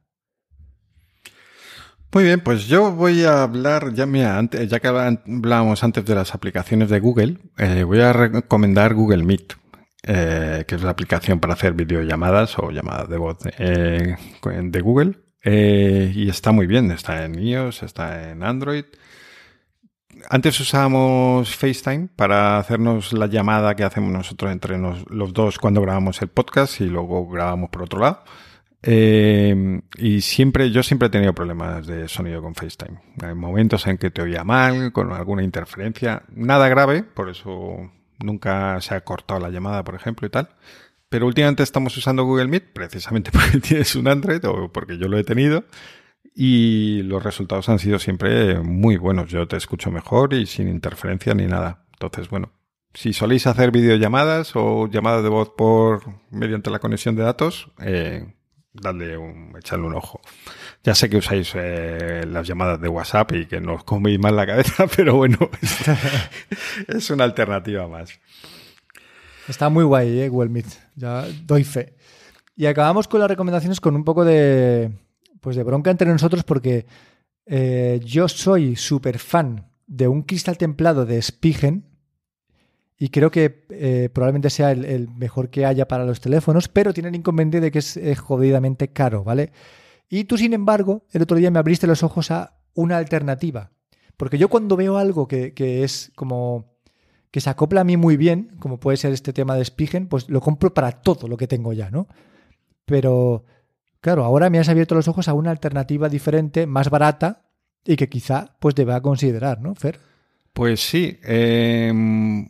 Muy bien, pues yo voy a hablar, ya, mira, antes, ya que hablábamos antes de las aplicaciones de Google, eh, voy a recomendar Google Meet, eh, que es la aplicación para hacer videollamadas o llamadas de voz eh, de Google. Eh, y está muy bien, está en iOS, está en Android. Antes usábamos FaceTime para hacernos la llamada que hacemos nosotros entre nos, los dos cuando grabamos el podcast y luego grabamos por otro lado. Eh, y siempre, yo siempre he tenido problemas de sonido con FaceTime. Hay momentos en que te oía mal, con alguna interferencia. Nada grave, por eso nunca se ha cortado la llamada, por ejemplo, y tal. Pero últimamente estamos usando Google Meet, precisamente porque tienes un Android o porque yo lo he tenido. Y los resultados han sido siempre muy buenos. Yo te escucho mejor y sin interferencia ni nada. Entonces, bueno, si soléis hacer videollamadas o llamadas de voz por mediante la conexión de datos, eh, dadle un, echarle un ojo. Ya sé que usáis eh, las llamadas de WhatsApp y que no os coméis mal la cabeza, pero bueno, es, una alternativa más. Está muy guay, ¿eh? Google. Ya doy fe. Y acabamos con las recomendaciones con un poco de, pues de bronca entre nosotros porque eh, yo soy súper fan de un cristal templado de Spigen y creo que eh, probablemente sea el, mejor que haya para los teléfonos, pero tiene el inconveniente de que es jodidamente caro, ¿vale? Y tú, sin embargo, el otro día me abriste los ojos a una alternativa. Porque yo cuando veo algo que, que es como que se acopla a mí muy bien, como puede ser este tema de Spigen, pues lo compro para todo lo que tengo ya, ¿no? Pero, claro, ahora me has abierto los ojos a una alternativa diferente, más barata y que quizá pues deba considerar, ¿no, Fer? Pues sí. Em,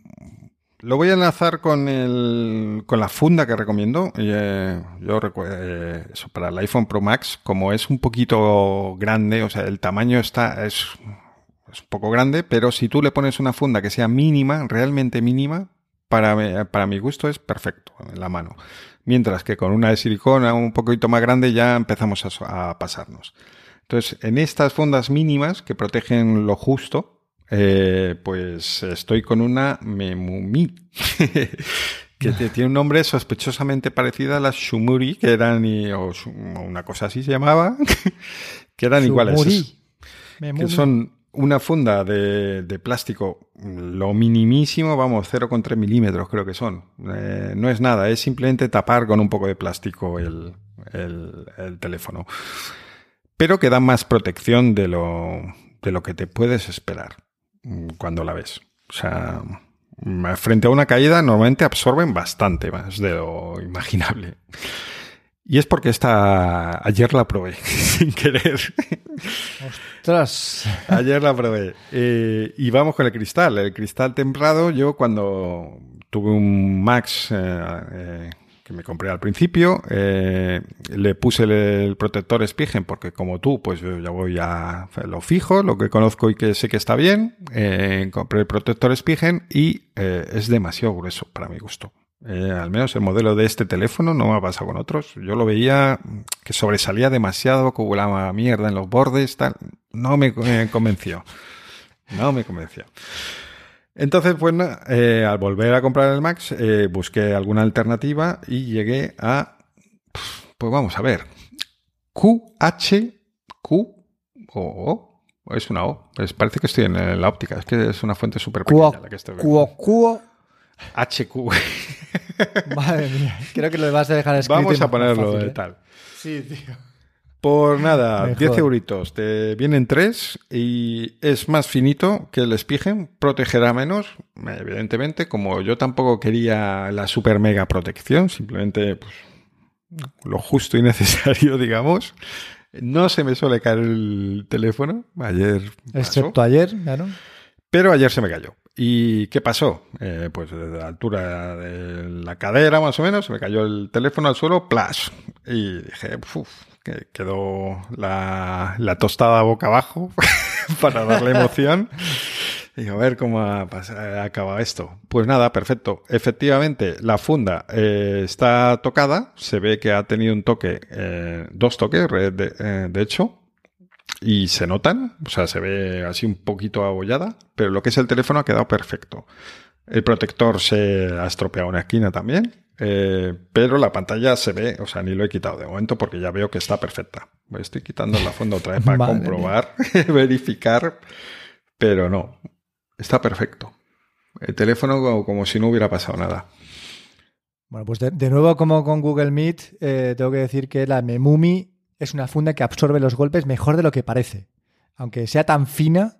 lo voy a enlazar con, el, con la funda que recomiendo. Eh, yo recuerdo eh, eso para el iPhone Pro Max, como es un poquito grande, o sea, el tamaño está es, es un poco grande, pero si tú le pones una funda que sea mínima, realmente mínima, para, para mi gusto es perfecto en la mano. Mientras que con una de silicona un poquito más grande ya empezamos a, a pasarnos. Entonces, en estas fundas mínimas que protegen lo justo, eh, pues estoy con una Memumi, que tiene un nombre sospechosamente parecido a las Shumuri, que eran, o, una cosa así se llamaba, que eran iguales. que son una funda de, plástico, lo minimísimo, vamos, 0,3 milímetros creo que son. Eh, no es nada, es simplemente tapar con un poco de plástico el, el teléfono. Pero que da más protección de lo, de lo que te puedes esperar. Mm, cuando la ves. O sea, mm, frente a una caída normalmente absorben bastante más de lo imaginable. Y es porque esta ayer la probé sin querer. Ostras. Ayer la probé. Eh, y vamos con el cristal. El cristal templado, yo cuando tuve un Max eh, eh, que me compré al principio. Eh, le puse el, protector Spigen porque como tú, pues yo ya voy a lo fijo, lo que conozco y que sé que está bien. Eh, compré el protector Spigen y eh, es demasiado grueso para mi gusto. al menos el modelo de este teléfono no me ha pasado con otros. Yo lo veía que sobresalía demasiado, que volaba mierda en los bordes, tal. No me convenció. No me convenció. Entonces, pues eh, al volver a comprar el Max, eh, busqué alguna alternativa y llegué a, pues vamos a ver, QHQ o O, es una O, pues parece que estoy en la óptica, es que es una fuente súper pequeña la que estoy viendo. QO, HQ. Madre mía, creo que lo vas a dejar escrito. Vamos a ponerlo de ¿eh? tal. Sí, tío. Por nada, 10 euritos. Te vienen tres y es más finito que el Spigen. Protegerá menos, evidentemente. Como yo tampoco quería la super mega protección, simplemente pues, lo justo y necesario, digamos. No se me suele caer el teléfono. Ayer. Excepto ayer, claro. Pero ayer se me cayó. ¿Y qué pasó? Eh, pues desde la altura de la cadera, más o menos, se me cayó el teléfono al suelo, ¡plas! Y dije, uff, que quedó la, tostada boca abajo para darle emoción. Y a ver cómo ha, acaba esto. Pues nada, perfecto. Efectivamente, la funda eh, está tocada. Se ve que ha tenido un toque, eh, dos toques, de, eh, de, hecho. Y se notan. O sea, se ve así un poquito abollada. Pero lo que es el teléfono ha quedado perfecto. El protector se ha estropeado una esquina también. Eh, pero la pantalla se ve, o sea, ni lo he quitado de momento porque ya veo que está perfecta. Estoy quitando la funda otra vez para comprobar, verificar, pero no, está perfecto. El teléfono como, si no hubiera pasado nada. Bueno, pues de, nuevo como con Google Meet, eh, tengo que decir que la Memumi es una funda que absorbe los golpes mejor de lo que parece. Aunque sea tan fina,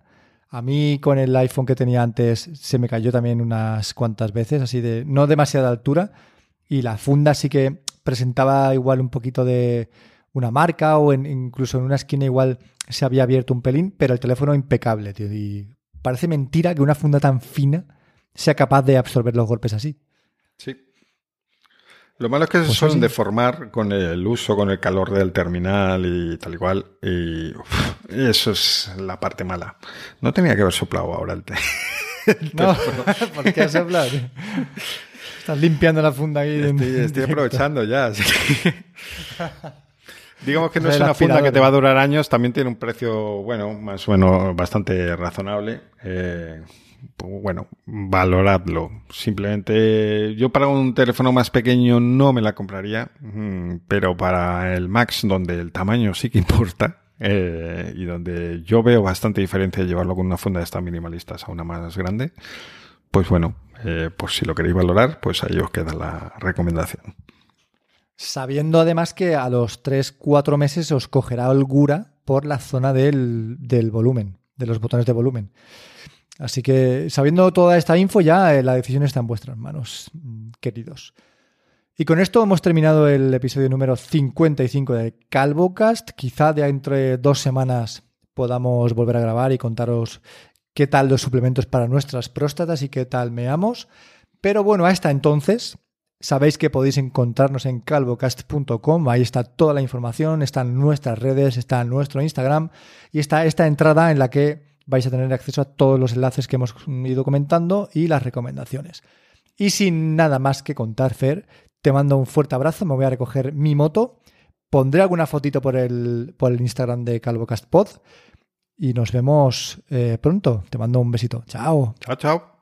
a mí con el iPhone que tenía antes se me cayó también unas cuantas veces, así de no demasiada altura, y la funda sí que presentaba igual un poquito de una marca o incluso en una esquina igual se había abierto un pelín, pero el teléfono impecable, tío. Y parece mentira que una funda tan fina sea capaz de absorber los golpes así. Sí. Lo malo es que se pues suelen deformar con el uso, con el calor del terminal y tal igual. Y, eso es la parte mala. No tenía que haber soplado ahora el, no, ¿por qué has soplado? Estás limpiando la funda ahí. Estoy, aprovechando ya. Digamos que no es una funda que te va a durar años, también tiene un precio, bueno, más o menos bastante razonable. Eh, pues bueno, valoradlo. Simplemente, yo para un teléfono más pequeño no me la compraría, mm, pero para el Max, donde el tamaño sí que importa, eh, y donde yo veo bastante diferencia llevarlo con una funda de estas minimalistas a una más grande, pues bueno, eh, por si lo queréis valorar, pues ahí os queda la recomendación. Sabiendo además que a los 3-4 meses os cogerá holgura por la zona del, volumen, de los botones de volumen. Así que sabiendo toda esta info ya eh, la decisión está en vuestras manos, mm, queridos. Y con esto hemos terminado el episodio número 55 de CalvoCast. Quizá de entre dos semanas podamos volver a grabar y contaros qué tal los suplementos para nuestras próstatas y qué tal meamos. Pero bueno, hasta entonces, sabéis que podéis encontrarnos en calvocast.com. Ahí está toda la información, están nuestras redes, está nuestro Instagram y está esta entrada en la que vais a tener acceso a todos los enlaces que hemos ido comentando y las recomendaciones. Y sin nada más que contar, Fer, te mando un fuerte abrazo, me voy a recoger mi moto, pondré alguna fotito por el, por el Instagram de CalvoCastPod y nos vemos eh, pronto. Te mando un besito. Chao. Chao, chao.